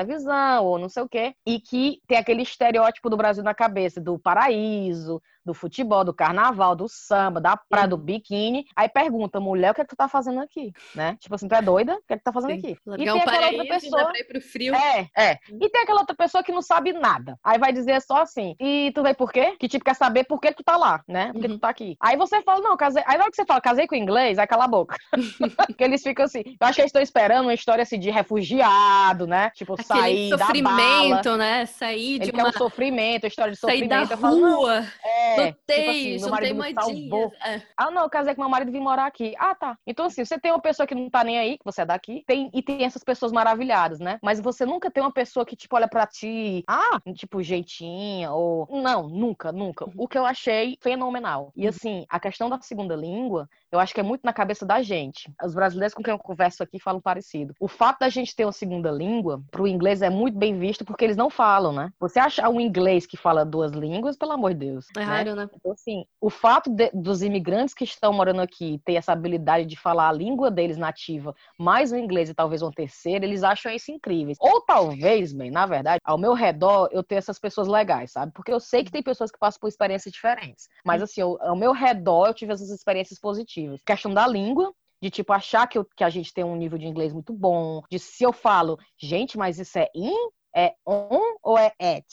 S2: ou não sei o quê, e que tem aquele estereótipo do Brasil na cabeça, do paraíso, do futebol, do carnaval, do samba, da praia, do biquíni. Aí pergunta, mulher, o que é que tu tá fazendo aqui? Né? Tipo assim, tu é doida? O que é que tu tá fazendo Sim. aqui?
S1: Largar e tem aquela outra pessoa. Pra ir pro frio.
S2: É, é. E tem aquela outra pessoa que não sabe nada. Aí vai dizer só assim, e tu veio por quê? Que tipo quer saber por que tu tá lá, né? Por que uhum. tu tá aqui. Aí você fala, não, casei. Aí na hora que você fala, casei com o inglês, aí cala a boca. Porque eles ficam assim. Eu acho que eles estão esperando uma história assim de refugiado, né? Tipo, Aquele sair
S1: sofrimento,
S2: da bala.
S1: né? Sair de
S2: Ele uma... quer um sofrimento, história de
S1: sair
S2: sofrimento.
S1: Da rua. Falo, é, Lutei, tipo assim,
S2: meu marido me salvou. É. Ah, não, eu casei com meu marido e vim morar aqui. Ah, tá. Então, assim, você tem uma pessoa que não tá nem aí, que você é daqui, tem, e tem essas pessoas maravilhadas, né? Mas você nunca tem uma pessoa que, tipo, olha pra ti, ah, tipo, jeitinha, ou. Não, nunca, nunca. O que eu achei fenomenal. E, uhum. assim, a questão da segunda língua, eu acho que é muito na cabeça da gente. Os brasileiros com quem eu converso aqui falam parecido. O fato da gente ter uma segunda língua, pro inglês é muito bem visto porque eles não falam, né? Você achar um inglês que fala duas línguas, pelo amor de Deus.
S1: É né? raro, né?
S2: Então, assim, o fato de, dos imigrantes que estão morando aqui ter essa habilidade de falar a língua deles nativa, mais o inglês e talvez um terceiro, eles acham isso incrível. Ou talvez, bem, na verdade, ao meu redor eu tenho essas pessoas legais, sabe? Porque eu sei que tem pessoas que passam por experiências diferentes. Mas, assim, eu, ao meu redor eu tive essas experiências positivas. Questão da língua, de tipo achar que, eu, que a gente tem um nível de inglês muito bom, de se eu falo, gente, mas isso é in, é on ou é at?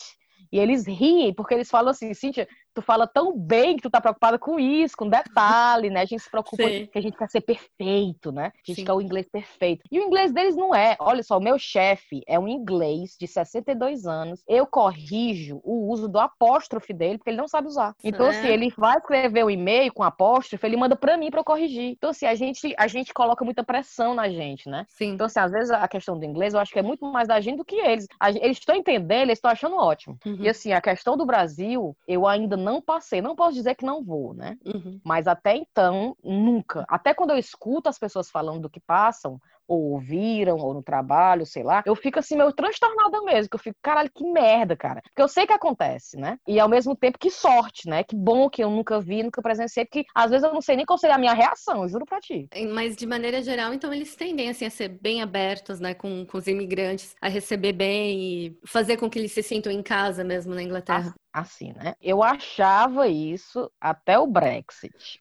S2: E eles riem, porque eles falam assim, Cíntia, tu fala tão bem que tu tá preocupada com isso, com detalhe, né? A gente se preocupa Sim. que a gente quer ser perfeito, né? A gente Sim. quer o inglês perfeito. E o inglês deles não é. Olha só, o meu chefe é um inglês de 62 anos. Eu corrijo o uso do apóstrofe dele, porque ele não sabe usar. Então, assim, é. assim, ele vai escrever o um e-mail com apóstrofe, ele manda para mim para eu corrigir. Então, assim, a gente, a gente coloca muita pressão na gente, né?
S1: Sim.
S2: Então, assim, às vezes a questão do inglês, eu acho que é muito mais da gente do que eles. Eles estão entendendo, eles estão achando ótimo. Uhum. E, assim, a questão do Brasil, eu ainda não passei. Não posso dizer que não vou, né? Uhum. Mas até então, nunca. Até quando eu escuto as pessoas falando do que passam, ou ouviram, ou no trabalho, sei lá, eu fico assim, meio transtornada mesmo, que eu fico, caralho, que merda, cara. Porque eu sei que acontece, né? E ao mesmo tempo, que sorte, né? Que bom que eu nunca vi, nunca presenciei, porque às vezes eu não sei nem qual seria a minha reação, eu juro pra ti.
S1: Mas de maneira geral, então eles tendem, assim, a ser bem abertos, né, com, com os imigrantes, a receber bem e fazer com que eles se sintam em casa mesmo na Inglaterra.
S2: Assim, né? Eu achava isso até o Brexit.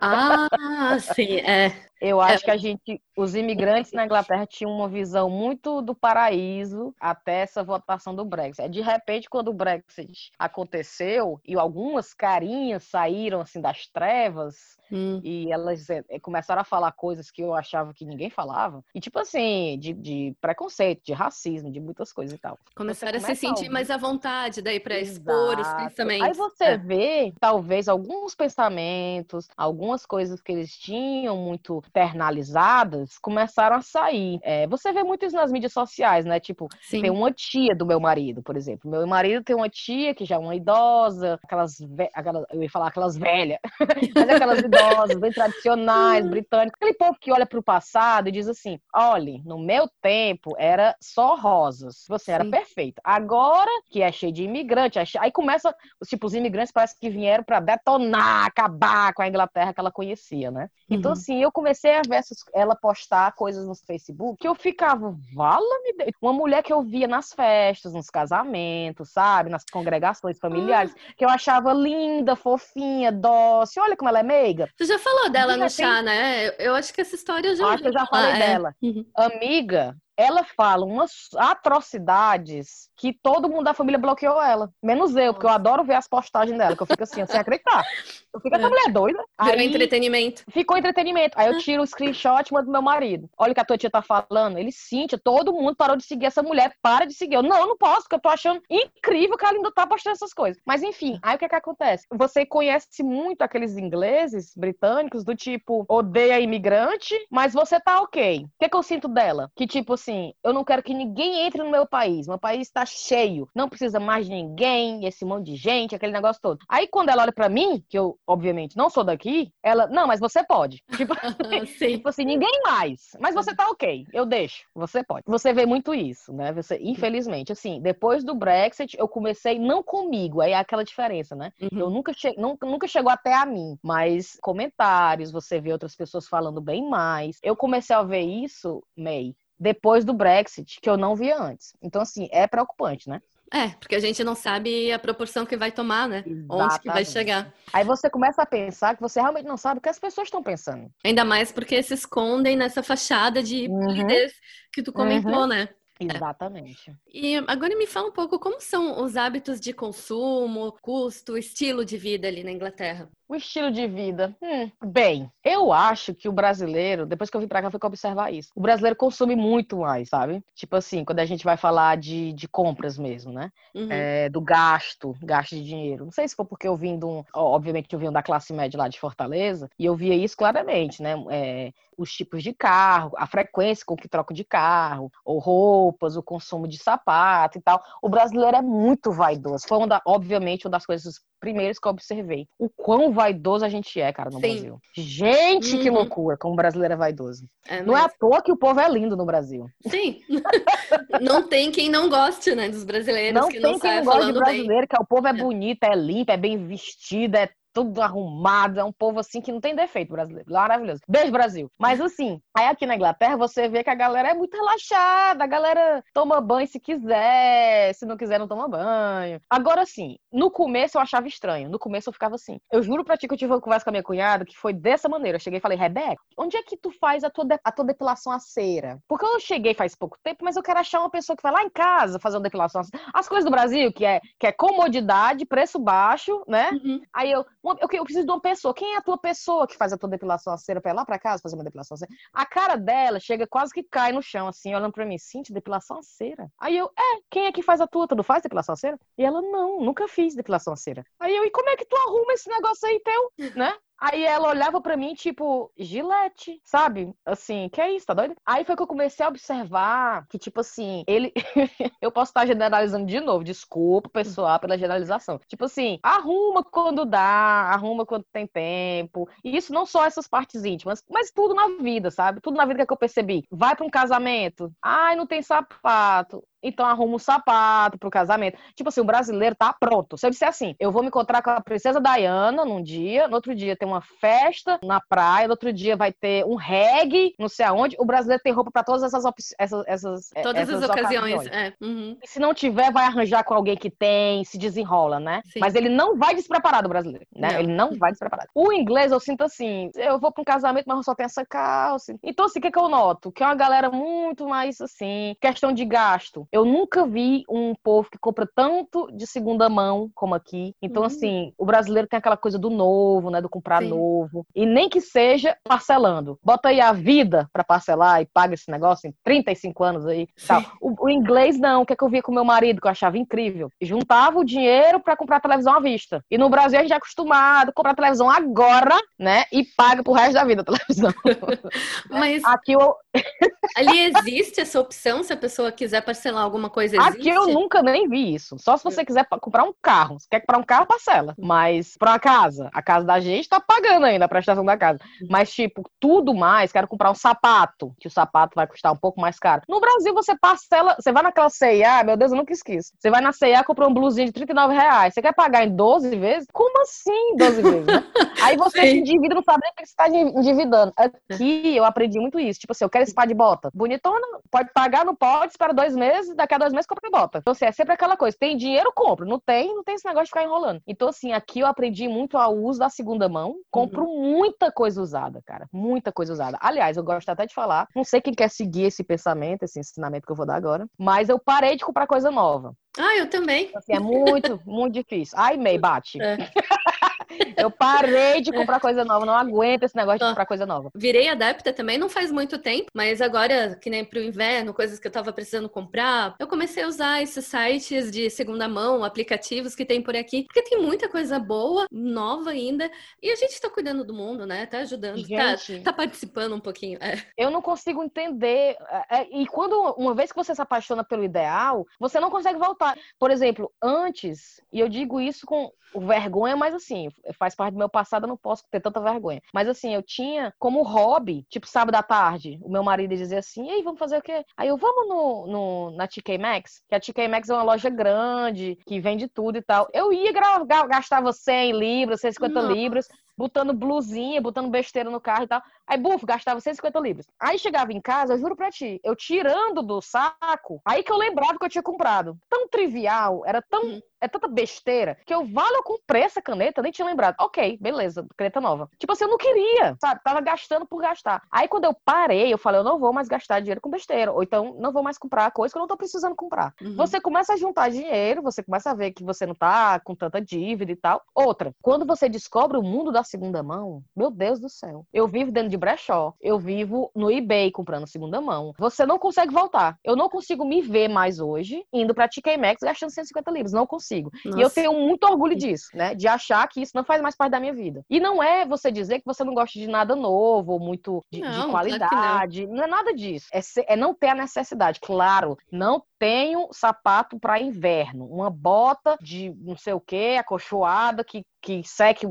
S1: Ah, sim, é.
S2: Eu acho é. que a gente, os imigrantes na Inglaterra tinham uma visão muito do paraíso até essa votação do Brexit. De repente, quando o Brexit aconteceu e algumas carinhas saíram assim das trevas, Hum. E elas é, começaram a falar coisas que eu achava que ninguém falava. E, tipo assim, de, de preconceito, de racismo, de muitas coisas e tal.
S1: Começaram a se sentir mais à vontade daí para expor os pensamentos.
S2: Aí você é. vê, talvez, alguns pensamentos, algumas coisas que eles tinham muito internalizadas, começaram a sair. É, você vê muito isso nas mídias sociais, né? Tipo, Sim. tem uma tia do meu marido, por exemplo. Meu marido tem uma tia que já é uma idosa, aquelas, aquelas eu ia falar aquelas velhas, mas aquelas idosas bem tradicionais, britânicos. Aquele povo que olha para o passado e diz assim: olhe, no meu tempo era só rosas. Você Sim. era perfeito. Agora que é cheio de imigrante, aí começa, tipo, os imigrantes parece que vieram para detonar, acabar com a Inglaterra que ela conhecia, né? Então, uhum. Então, assim, eu comecei a ver ela postar coisas no Facebook que eu ficava, vala-me Deus. Uma mulher que eu via nas festas, nos casamentos, sabe? Nas congregações familiares, ah. que eu achava linda, fofinha, dócil. Olha como ela é meiga.
S1: Você já falou dela no chá, né? Eu, acho que essa história eu já.
S2: Acho que eu já falei é. dela. Uhum. Amiga, ela fala umas atrocidades que todo mundo da família bloqueou ela. Menos eu, porque eu adoro ver as postagens dela, que eu fico assim, sem acreditar. Eu fico, essa é. mulher doida.
S1: Virou aí, entretenimento.
S2: Ficou entretenimento. Aí eu tiro o screenshot e mando meu marido. Olha o que a tua tia tá falando. Ele, Cíntia, todo mundo parou de seguir essa mulher. Para de seguir. Eu, não, eu não posso, porque eu tô achando incrível que ela ainda tá postando essas coisas. Mas enfim, aí o que é que acontece? Você conhece muito aqueles ingleses, britânicos, do tipo, odeia imigrante, mas você tá ok. O que, é que eu sinto dela? Que tipo assim, eu não quero que ninguém entre no meu país. Meu país tá cheio. Não precisa mais de ninguém, esse monte de gente, aquele negócio todo. Aí quando ela olha para mim, que eu, obviamente, não sou daqui, ela, não, mas você pode. Tipo, tipo assim, ninguém mais. Mas você tá ok, eu deixo. Você pode. Você vê muito isso, né? Você, infelizmente, assim, depois do Brexit, eu comecei, não comigo, aí é aquela diferença, né? Uhum. Eu nunca, che nunca, nunca chegou até a mim, mas comentários, você vê outras pessoas falando bem mais. Eu comecei a ver isso, May, depois do Brexit, que eu não via antes. Então, assim, é preocupante, né?
S1: É, porque a gente não sabe a proporção que vai tomar, né? Exatamente. Onde que vai chegar.
S2: Aí você começa a pensar que você realmente não sabe o que as pessoas estão pensando.
S1: Ainda mais porque se escondem nessa fachada de uhum. que tu comentou, uhum. né?
S2: Exatamente. É.
S1: E agora me fala um pouco como são os hábitos de consumo, custo, estilo de vida ali na Inglaterra.
S2: O estilo de vida. Hum, bem, eu acho que o brasileiro, depois que eu vim pra cá, foi observar isso. O brasileiro consome muito mais, sabe? Tipo assim, quando a gente vai falar de, de compras mesmo, né? Uhum. É, do gasto, gasto de dinheiro. Não sei se foi porque eu vim de um. Obviamente, eu vim da classe média lá de Fortaleza, e eu via isso claramente, né? É, os tipos de carro, a frequência com que troco de carro, ou roupas, o consumo de sapato e tal. O brasileiro é muito vaidoso. Foi, uma da, obviamente, uma das coisas primeiras que eu observei. O quão vaidoso a gente é, cara, no Sim. Brasil. Gente, uhum. que loucura, como brasileiro é vaidoso. É não é à toa que o povo é lindo no Brasil.
S1: Sim. não tem quem não goste, né, dos brasileiros.
S2: Não
S1: que
S2: tem
S1: não
S2: quem não goste de brasileiro, bem. que é o povo é, é bonito, é limpo, é bem vestido, é tudo arrumado, é um povo assim que não tem defeito brasileiro. Maravilhoso. Beijo, Brasil. Mas assim, aí aqui na Inglaterra você vê que a galera é muito relaxada, a galera toma banho se quiser, se não quiser não toma banho. Agora assim, no começo eu achava estranho, no começo eu ficava assim. Eu juro pra ti que eu tive uma conversa com a minha cunhada que foi dessa maneira. Eu cheguei e falei, Rebeca, onde é que tu faz a tua, a tua depilação a cera? Porque eu cheguei faz pouco tempo, mas eu quero achar uma pessoa que vai lá em casa fazer uma depilação a cera. As coisas do Brasil, que é, que é comodidade, preço baixo, né? Uhum. Aí eu, eu, eu preciso de uma pessoa. Quem é a tua pessoa que faz a tua depilação a cera pra ir lá pra casa fazer uma depilação a cera? A cara dela chega quase que cai no chão, assim, olhando pra mim. Cintia, depilação a cera? Aí eu, é, quem é que faz a tua? Tu não faz depilação a cera? E ela, não, nunca fiz depilação a cera. Aí eu, e como é que tu arruma esse negócio aí teu, né? Aí ela olhava para mim, tipo, gilete, sabe? Assim, que é isso, tá doido? Aí foi que eu comecei a observar que, tipo assim, ele. eu posso estar generalizando de novo, desculpa, pessoal, pela generalização. Tipo assim, arruma quando dá, arruma quando tem tempo. E isso não só essas partes íntimas, mas tudo na vida, sabe? Tudo na vida que eu percebi. Vai para um casamento, ai, não tem sapato então arruma um sapato pro casamento. Tipo assim, o brasileiro tá pronto. Se eu disser assim, eu vou me encontrar com a princesa Diana num dia, no outro dia tem uma festa na praia, no outro dia vai ter um reggae, não sei aonde, o brasileiro tem roupa para todas essas, essas, essas
S1: Todas
S2: essas
S1: as ocasiões. ocasiões. É. Uhum.
S2: E se não tiver, vai arranjar com alguém que tem, se desenrola, né? Sim. Mas ele não vai despreparado, o brasileiro, né? Não. Ele não vai despreparado. O inglês, eu sinto assim, eu vou pra um casamento, mas eu só tenho essa calça. Então, assim, o que, que eu noto? Que é uma galera muito mais, assim, questão de gasto. Eu nunca vi um povo que compra tanto de segunda mão como aqui. Então, uhum. assim, o brasileiro tem aquela coisa do novo, né? Do comprar Sim. novo. E nem que seja parcelando. Bota aí a vida para parcelar e paga esse negócio em 35 anos aí. Tal. O, o, inglês, não. O que, é que eu via com meu marido, que eu achava incrível? Juntava o dinheiro para comprar televisão à vista. E no Brasil a gente é acostumado a comprar televisão agora, né? E paga pro resto da vida a televisão.
S1: Mas aqui eu... ali existe essa opção se a pessoa quiser parcelar alguma coisa existe?
S2: Aqui eu nunca nem vi isso. Só se você quiser comprar um carro. Se quer comprar um carro, parcela. Mas pra uma casa, a casa da gente tá pagando ainda a prestação da casa. Mas, tipo, tudo mais, quero comprar um sapato, que o sapato vai custar um pouco mais caro. No Brasil, você parcela, você vai naquela C&A, meu Deus, eu nunca esqueço. Você vai na C&A, compra um blusinho de 39 reais. Você quer pagar em 12 vezes? Como assim 12 vezes, né? Aí você Sim. se endivida, não sabe nem que você tá endividando. Aqui eu aprendi muito isso. Tipo assim, eu quero esse par de bota. Bonitona, pode pagar, não pode, espera dois meses meses, daqui a dois meses compra e bota. Então, assim, é sempre aquela coisa, tem dinheiro, compro. Não tem, não tem esse negócio de ficar enrolando. Então, assim, aqui eu aprendi muito ao uso da segunda mão. Compro uhum. muita coisa usada, cara. Muita coisa usada. Aliás, eu gosto até de falar, não sei quem quer seguir esse pensamento, esse ensinamento que eu vou dar agora, mas eu parei de comprar coisa nova.
S1: Ah, eu também.
S2: Assim, é muito, muito difícil. Ai, May, bate. É. Eu parei de comprar coisa nova, não aguento esse negócio de comprar coisa nova.
S1: Virei adepta também, não faz muito tempo, mas agora, que nem pro inverno, coisas que eu tava precisando comprar, eu comecei a usar esses sites de segunda mão, aplicativos que tem por aqui, porque tem muita coisa boa, nova ainda, e a gente tá cuidando do mundo, né? Tá ajudando, tá, tá, participando um pouquinho. É.
S2: Eu não consigo entender, é, é, e quando, uma vez que você se apaixona pelo ideal, você não consegue voltar. Por exemplo, antes, e eu digo isso com vergonha, mas assim, faz parte do meu passado, eu não posso ter tanta vergonha. Mas assim, eu tinha como hobby, tipo sábado à tarde, o meu marido dizia assim: "Ei, vamos fazer o quê?" Aí eu vamos no, no na TK Maxx, que a TK Maxx é uma loja grande, que vende tudo e tal. Eu ia gastava 100 libras, 150 Nossa. libras botando blusinha, botando besteira no carro e tal. Aí, bufo, gastava 150 libras. Aí chegava em casa, eu juro pra ti, eu tirando do saco, aí que eu lembrava que eu tinha comprado. Tão trivial, era tão uhum é tanta besteira que eu, vale, eu comprei essa caneta, nem tinha lembrado. Ok, beleza, caneta nova. Tipo assim, eu não queria, sabe? Tava gastando por gastar. Aí quando eu parei, eu falei, eu não vou mais gastar dinheiro com besteira. Ou então, não vou mais comprar coisa que eu não tô precisando comprar. Uhum. Você começa a juntar dinheiro, você começa a ver que você não tá com tanta dívida e tal. Outra, quando você descobre o mundo da segunda mão, meu Deus do céu. Eu vivo dentro de brechó, eu vivo no eBay comprando segunda mão. Você não consegue voltar. Eu não consigo me ver mais hoje indo pra TK Maxx gastando 150 libras. Não consigo. Nossa. E eu tenho muito orgulho disso, né? De achar que isso não faz mais parte da minha vida. E não é você dizer que você não gosta de nada novo, ou muito de, não, de qualidade. Não. não. é nada disso. É, ser, é não ter a necessidade. Claro, não tenho sapato para inverno, uma bota de não sei o que, acolchoada que que seque,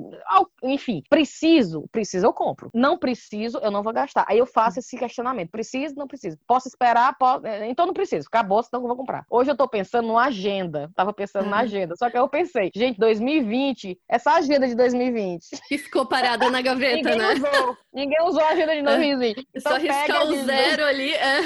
S2: enfim, preciso, preciso eu compro. Não preciso, eu não vou gastar. Aí eu faço esse questionamento, preciso, não preciso. Posso esperar, posso... É, então não preciso. Acabou, senão eu vou comprar. Hoje eu tô pensando numa agenda, tava pensando na agenda, só que eu pensei, gente, 2020, essa agenda de 2020.
S1: Que ficou parada na gaveta,
S2: Ninguém
S1: né?
S2: Usou. Ninguém usou a agenda de 2020. É.
S1: Então, só riscar o zero ali, é.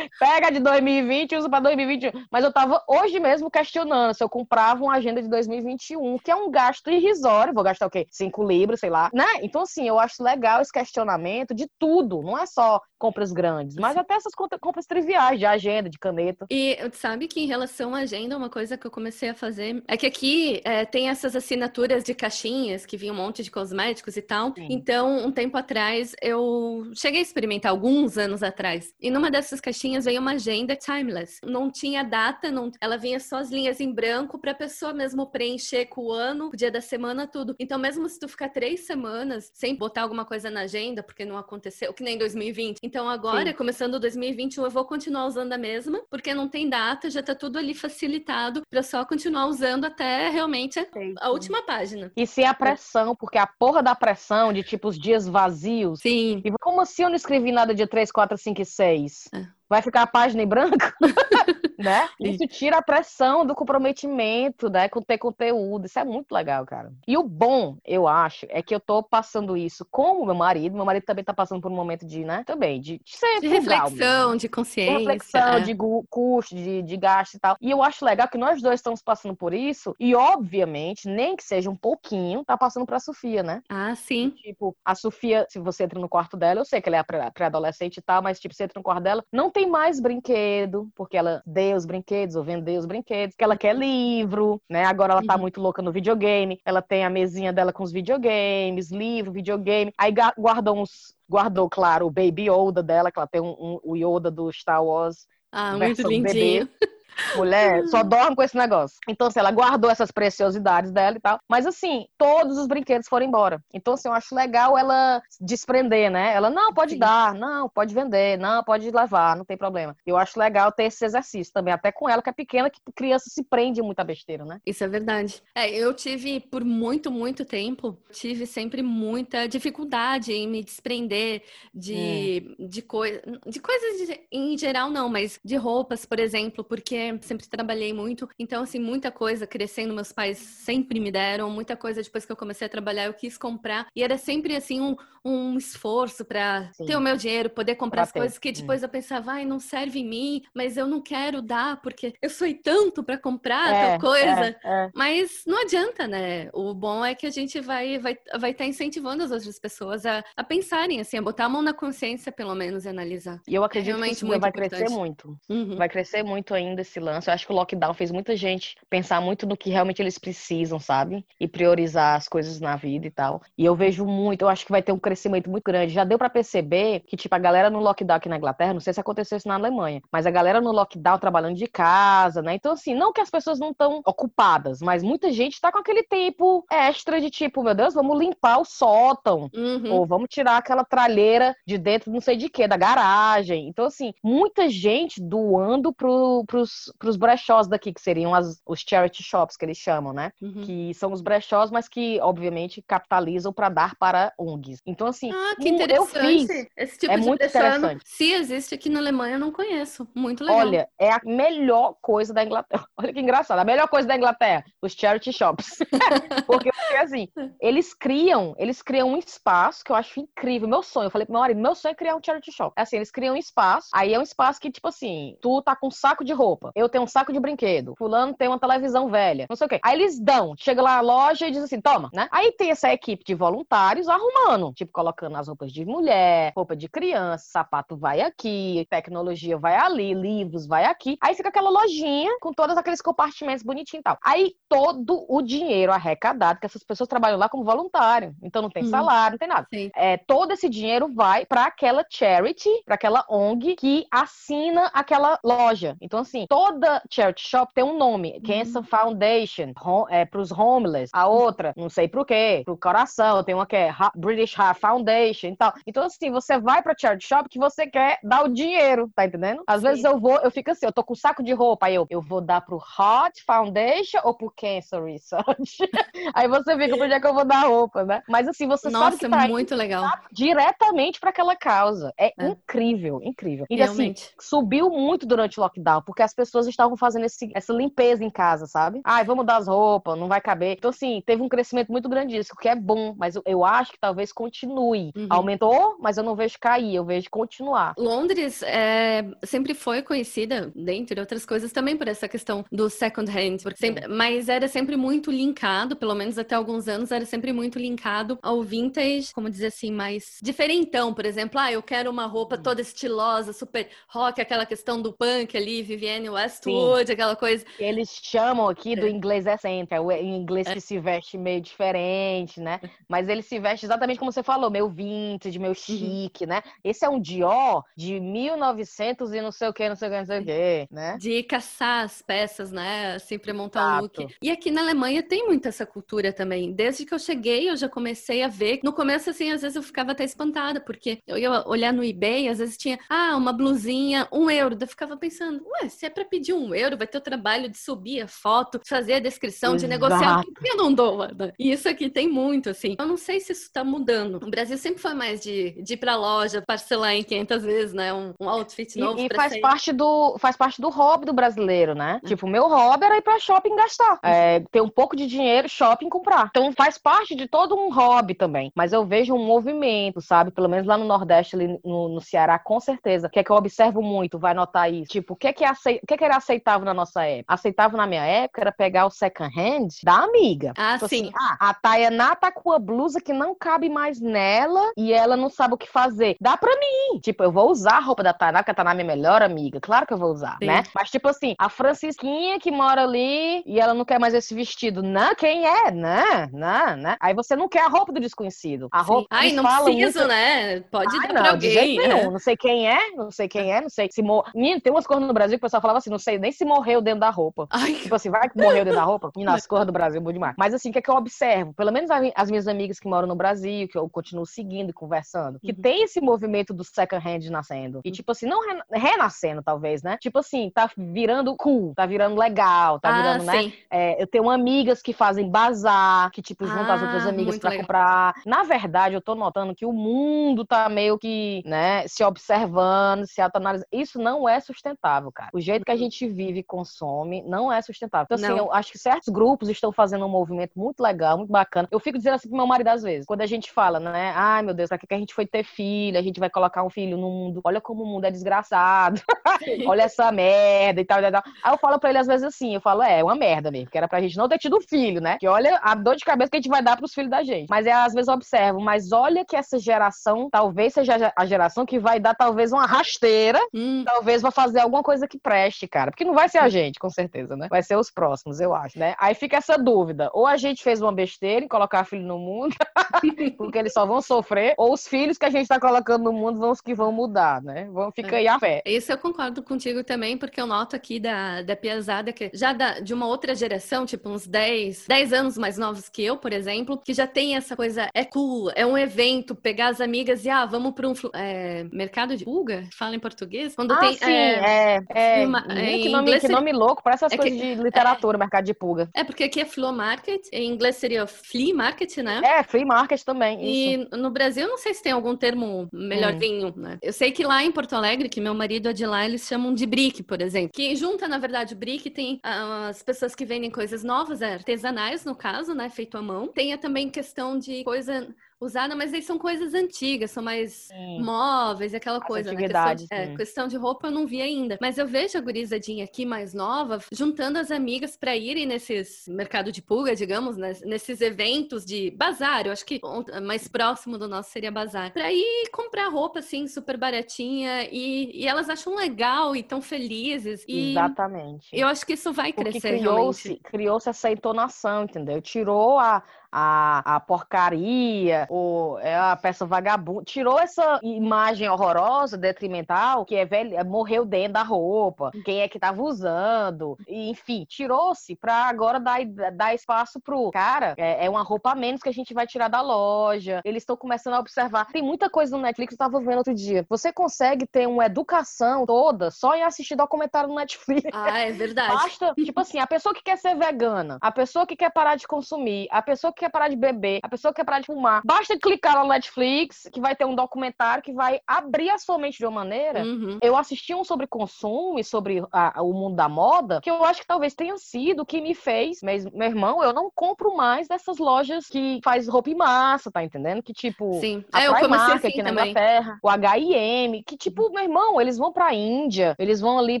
S2: Pega de 2020 e usa para 2021. Mas eu tava hoje mesmo questionando se eu comprava uma agenda de 2021, que é um gasto irrisório. Vou gastar o quê? 5 libras, sei lá. Né? Então, assim, eu acho legal esse questionamento de tudo. Não é só compras grandes, mas até essas compras triviais de agenda, de caneta.
S1: E sabe que em relação à agenda, uma coisa que eu comecei a fazer é que aqui é, tem essas assinaturas de caixinhas que vinha um monte de cosméticos e tal. Sim. Então, um tempo atrás, eu cheguei a experimentar alguns anos atrás. E numa dessas caixinhas veio uma agenda timeless. Não tinha data, não... ela vinha só as linhas em branco para a pessoa mesmo preencher com o ano, o dia da semana, tudo. Então, mesmo se tu ficar três semanas sem botar alguma coisa na agenda, porque não aconteceu, que nem 2020, então agora, Sim. começando 2021, eu vou continuar usando a mesma, porque não tem data, já tá tudo ali facilitado para só continuar usando até realmente a, a última página.
S2: E se a pressão, porque a porra da pressão de tipo os dias vazios.
S1: Sim.
S2: E como assim eu não escrevi nada dia 3, 4, 5 e 6? É vai ficar a página em branco, né? Isso tira a pressão do comprometimento, né? Com ter conteúdo. Isso é muito legal, cara. E o bom, eu acho, é que eu tô passando isso com o meu marido. Meu marido também tá passando por um momento de, né? Também, de, de ser
S1: De reflexão, mesmo. de consciência.
S2: De reflexão, é. de custo, de, de gasto e tal. E eu acho legal que nós dois estamos passando por isso. E, obviamente, nem que seja um pouquinho, tá passando pra Sofia, né?
S1: Ah, sim.
S2: Tipo, a Sofia, se você entra no quarto dela, eu sei que ela é pré-adolescente e tal, mas, tipo, você entra no quarto dela, não tem mais brinquedo, porque ela deu os brinquedos ou vendeu os brinquedos, que ela quer livro, né? Agora ela tá uhum. muito louca no videogame, ela tem a mesinha dela com os videogames, livro, videogame, aí guardou uns guardou, claro, o Baby Yoda dela, que ela tem um, um, o Yoda do Star Wars.
S1: Ah, muito lindinho.
S2: Bebê. Mulher, só dorme com esse negócio. Então, assim, ela guardou essas preciosidades dela e tal. Mas, assim, todos os brinquedos foram embora. Então, assim, eu acho legal ela desprender, né? Ela, não, pode Sim. dar, não, pode vender, não, pode levar, não tem problema. Eu acho legal ter esse exercício também, até com ela, que é pequena, que criança se prende muita besteira, né?
S1: Isso é verdade. É, eu tive, por muito, muito tempo, tive sempre muita dificuldade em me desprender de, é. de, coi de coisas de, em geral, não, mas de roupas, por exemplo, porque porque sempre trabalhei muito. Então, assim, muita coisa crescendo, meus pais sempre me deram, muita coisa depois que eu comecei a trabalhar, eu quis comprar. E era sempre, assim, um, um esforço para ter o meu dinheiro, poder comprar pra as ter. coisas que depois eu pensava, ai, não serve em mim, mas eu não quero dar, porque eu sou tanto para comprar é, tal coisa. É, é. Mas não adianta, né? O bom é que a gente vai vai vai estar tá incentivando as outras pessoas a, a pensarem, assim, a botar a mão na consciência, pelo menos, e analisar.
S2: E eu acredito que isso vai importante. crescer muito. Uhum. Vai crescer muito ainda esse lance. Eu acho que o lockdown fez muita gente pensar muito no que realmente eles precisam, sabe? E priorizar as coisas na vida e tal. E eu vejo muito, eu acho que vai ter um crescimento muito grande. Já deu para perceber que, tipo, a galera no lockdown aqui na Inglaterra, não sei se aconteceu isso na Alemanha, mas a galera no lockdown trabalhando de casa, né? Então, assim, não que as pessoas não estão ocupadas, mas muita gente tá com aquele tempo extra de tipo, meu Deus, vamos limpar o sótão. Uhum. Ou vamos tirar aquela tralheira de dentro, não sei de quê, da garagem. Então, assim, muita gente doando pro, pros, pros brechós daqui, que seriam as, os charity shops que eles chamam, né? Uhum. Que são os brechós, mas que, obviamente, capitalizam para dar para ONGs. Então, assim,
S1: ah, que interessante. eu fiz. Esse tipo é de muito interessante. Se existe aqui na Alemanha, eu não conheço. Muito legal.
S2: Olha, é a melhor coisa da Inglaterra. Olha que engraçado. A melhor coisa da Inglaterra, os charity shops. porque, assim, eles criam, eles criam um espaço que eu acho incrível. Meu sonho, eu falei pro meu marido, meu sonho é criar um charity shop. É assim, eles criam um espaço, aí é um espaço que, tipo assim, tu tá com um saco de roupa, eu tenho um saco de brinquedo, fulano tem uma televisão velha, não sei o quê. Aí eles dão, chega lá na loja e diz assim, toma, né? Aí tem essa equipe de voluntários arrumando, tipo, colocando as roupas de mulher, roupa de criança, sapato vai aqui, tecnologia vai ali, livros vai aqui. Aí fica aquela lojinha com todos aqueles compartimentos bonitinhos e tal. Aí todo o dinheiro arrecadado, que essas pessoas trabalham lá como voluntário, então não tem uhum. salário, não tem nada. Sim. É, todo esse dinheiro vai para aquela charity, para aquela ONG que assina aquela loja. Então, assim, toda charity shop tem um nome. Cancer uhum. Foundation, home, é, pros homeless. A outra, não sei pro quê, pro coração. Tem uma que é British Heart Foundation e tal. Então, assim, você vai pra charity shop que você quer dar o dinheiro, tá entendendo? Às Sim. vezes eu vou, eu fico assim, eu tô com um saco de roupa, aí eu, eu vou dar pro Heart Foundation ou pro Cancer Research? aí você fica, por onde é que eu vou dar roupa, né? Mas assim, você
S1: Nossa,
S2: sabe que tá
S1: muito legal.
S2: diretamente para aquela causa. É, é, incrível, incrível. E assim, subiu muito durante o lockdown, porque as pessoas estavam fazendo esse, essa limpeza em casa, sabe? Ai, vamos dar as roupas, não vai caber. Então, assim, teve um crescimento muito grande disso, o que é bom, mas eu, eu acho que talvez continue. Uhum. Aumentou, mas eu não vejo cair, eu vejo continuar.
S1: Londres é, sempre foi conhecida, dentre outras coisas, também por essa questão do second hand, sempre, mas era sempre muito linkado, pelo menos até alguns anos, era sempre muito linkado ao vintage, como dizer assim, mais diferentão, por exemplo, ah, eu quero uma roupa toda estilosa, super rock, aquela questão do punk ali, Vivienne Westwood, Sim. aquela coisa.
S2: Eles chamam aqui do é. inglês eccentric, o inglês é. que se veste meio diferente, né? Mas ele se veste exatamente como você falou, meio vintage, meio uhum. chique, uhum. né? Esse é um Dior de 1900 e não sei o que, não sei o que, não sei o que, né?
S1: De caçar as peças, né? Assim, pra montar Exato. um look. E aqui na Alemanha tem muito essa cultura também. Desde que eu cheguei, eu já comecei a ver. No começo, assim, às vezes eu ficava até espantada, porque eu ia olhar no eBay, às vezes tinha, ah, uma blusinha, um euro. Eu ficava pensando, ué, se é pra pedir um euro, vai ter o trabalho de subir a foto, fazer a descrição, Exato. de negociar. Por que eu não dou? E isso aqui tem muito, assim. Eu não sei se isso tá mudando. O Brasil sempre foi mais de, de ir pra loja, parcelar em 500 vezes, né? Um, um outfit novo.
S2: E, e faz, parte do, faz parte do hobby do brasileiro, né? É. Tipo, o meu hobby era ir pra shopping gastar. É, ter um pouco de dinheiro, shopping comprar. Então faz parte de todo um hobby também. Mas eu vejo um movimento, sabe? Pelo menos lá no Nordeste, ali no, no Ceará, com certeza. O que é que eu observo muito, vai notar isso. Tipo, o que é que, acei... o que, é que era aceitável na nossa época? Aceitável na minha época era pegar o second hand da amiga.
S1: Ah, tipo assim, sim. Assim,
S2: ah, a Tayaná tá com a blusa que não cabe mais nela e ela não sabe o que fazer. Dá pra mim. Tipo, eu vou usar a roupa da Tayaná, porque a Tayaná é minha melhor amiga. Claro que eu vou usar, sim. né? Mas, tipo assim, a Francisquinha que mora ali e ela não quer mais esse vestido. Não, quem é? Não, não, né? Aí você não quer a roupa do desconhecido. A roupa.
S1: Ai, não preciso, muito... né? Pode Ai, dar não, pra alguém.
S2: Né? Não sei quem é, não sei quem é, não sei se mor... Menino, tem umas cores no Brasil que o pessoal falava assim, não sei nem se morreu dentro da roupa. Ai. Tipo assim, vai que morreu dentro da roupa? E nas cores do Brasil, muito demais. Mas assim, o que é que eu observo? Pelo menos as minhas amigas que moram no Brasil, que eu continuo seguindo e conversando, que uhum. tem esse movimento do second hand nascendo. E tipo assim, não renascendo, talvez, né? Tipo assim, tá virando cool, tá virando legal, tá ah, virando, né? É, eu tenho amigas que fazem bazar que tipo junta ah, as outras amigas para comprar. Na verdade, eu tô notando que o mundo tá meio que, né, se observando, se autoanalisando. Isso não é sustentável, cara. O jeito que a gente vive e consome não é sustentável. Então, assim, não. eu acho que certos grupos estão fazendo um movimento muito legal, muito bacana. Eu fico dizendo assim pro meu marido às vezes, quando a gente fala, né, ai meu Deus, pra que a gente foi ter filho? A gente vai colocar um filho no mundo. Olha como o mundo é desgraçado. Olha essa merda e tal, e tal. Aí eu falo pra ele às vezes assim, eu falo, é, é uma merda mesmo, que era pra gente não ter tido filho, né? Que olha a dor de cabeça que a gente vai dar pros filhos da gente. Mas é, às vezes eu observo, mas olha que essa geração talvez seja a geração que vai dar talvez uma rasteira, hum. talvez vai fazer alguma coisa que preste, cara. Porque não vai ser a gente, com certeza, né? Vai ser os próximos, eu acho, né? Aí fica essa dúvida. Ou a gente fez uma besteira em colocar filho no mundo, porque eles só vão sofrer, ou os filhos que a gente tá colocando no mundo vão os que vão mudar, né? Vão ficar é. aí a fé.
S1: Isso eu concordo contigo também, porque eu noto aqui da, da Piazada que já da, de uma outra geração, tipo uns 10, 10 anos mais novos que eu, por exemplo, que já tem essa coisa, é cool, é um evento, pegar as amigas e, ah, vamos para um é, mercado de pulga? Fala em português?
S2: Quando ah, tem. Sim, é, é, é, uma, é que, nome, que nome louco, parece essas é coisas que, de literatura, mercado de pulga.
S1: É, porque aqui é Flow Market, em inglês seria Flea Market, né?
S2: É, Flea Market também.
S1: Isso. E no Brasil, não sei se tem algum termo melhorzinho, hum. né? Eu sei que lá em Porto Alegre, que meu marido é de lá, eles chamam de brick, por exemplo. Que junta, na verdade, brick tem as pessoas que vendem coisas novas, artesanais, no caso, né? Feito à mão. Tem também questão de coisa usada, mas aí são coisas antigas, são mais sim. móveis, aquela coisa, né? Questão de, é, questão de roupa eu não vi ainda. Mas eu vejo a gurizadinha aqui mais nova juntando as amigas para irem nesses mercado de pulga, digamos, né? nesses eventos de bazar. Eu acho que mais próximo do nosso seria bazar. Pra ir comprar roupa assim, super baratinha. E, e elas acham legal e tão felizes. E
S2: Exatamente.
S1: Eu acho que isso vai Porque crescer.
S2: Criou-se criou essa entonação, entendeu? Tirou a, a, a porcaria, ou é a peça vagabunda. Tirou essa imagem horrorosa, detrimental, que é velho, morreu dentro da roupa, quem é que tava usando, enfim, tirou-se pra agora dar, dar espaço pro cara. É, é, uma roupa a menos que a gente vai tirar da loja. Eles estão começando a observar. Tem muita coisa no Netflix, eu tava vendo outro dia. Você consegue ter uma educação toda só em assistir documentário no Netflix.
S1: Ah, é verdade.
S2: Basta, tipo assim, a pessoa que quer ser vegana, a pessoa que quer parar de consumir, a pessoa que quer parar de beber, a pessoa que quer parar de fumar, basta clicar no Netflix, que vai ter um documentário que vai abrir a sua mente de uma maneira. Uhum. Eu assisti um sobre consumo e sobre a, o mundo da moda, que eu acho que talvez tenha sido o que me fez, mas, meu irmão, eu não compro mais dessas lojas que faz roupa em massa, tá entendendo? Que tipo,
S1: Sim.
S2: a
S1: é,
S2: Primark assim aqui também. na Inglaterra, o H&M, que tipo, meu irmão, eles vão pra Índia, eles vão ali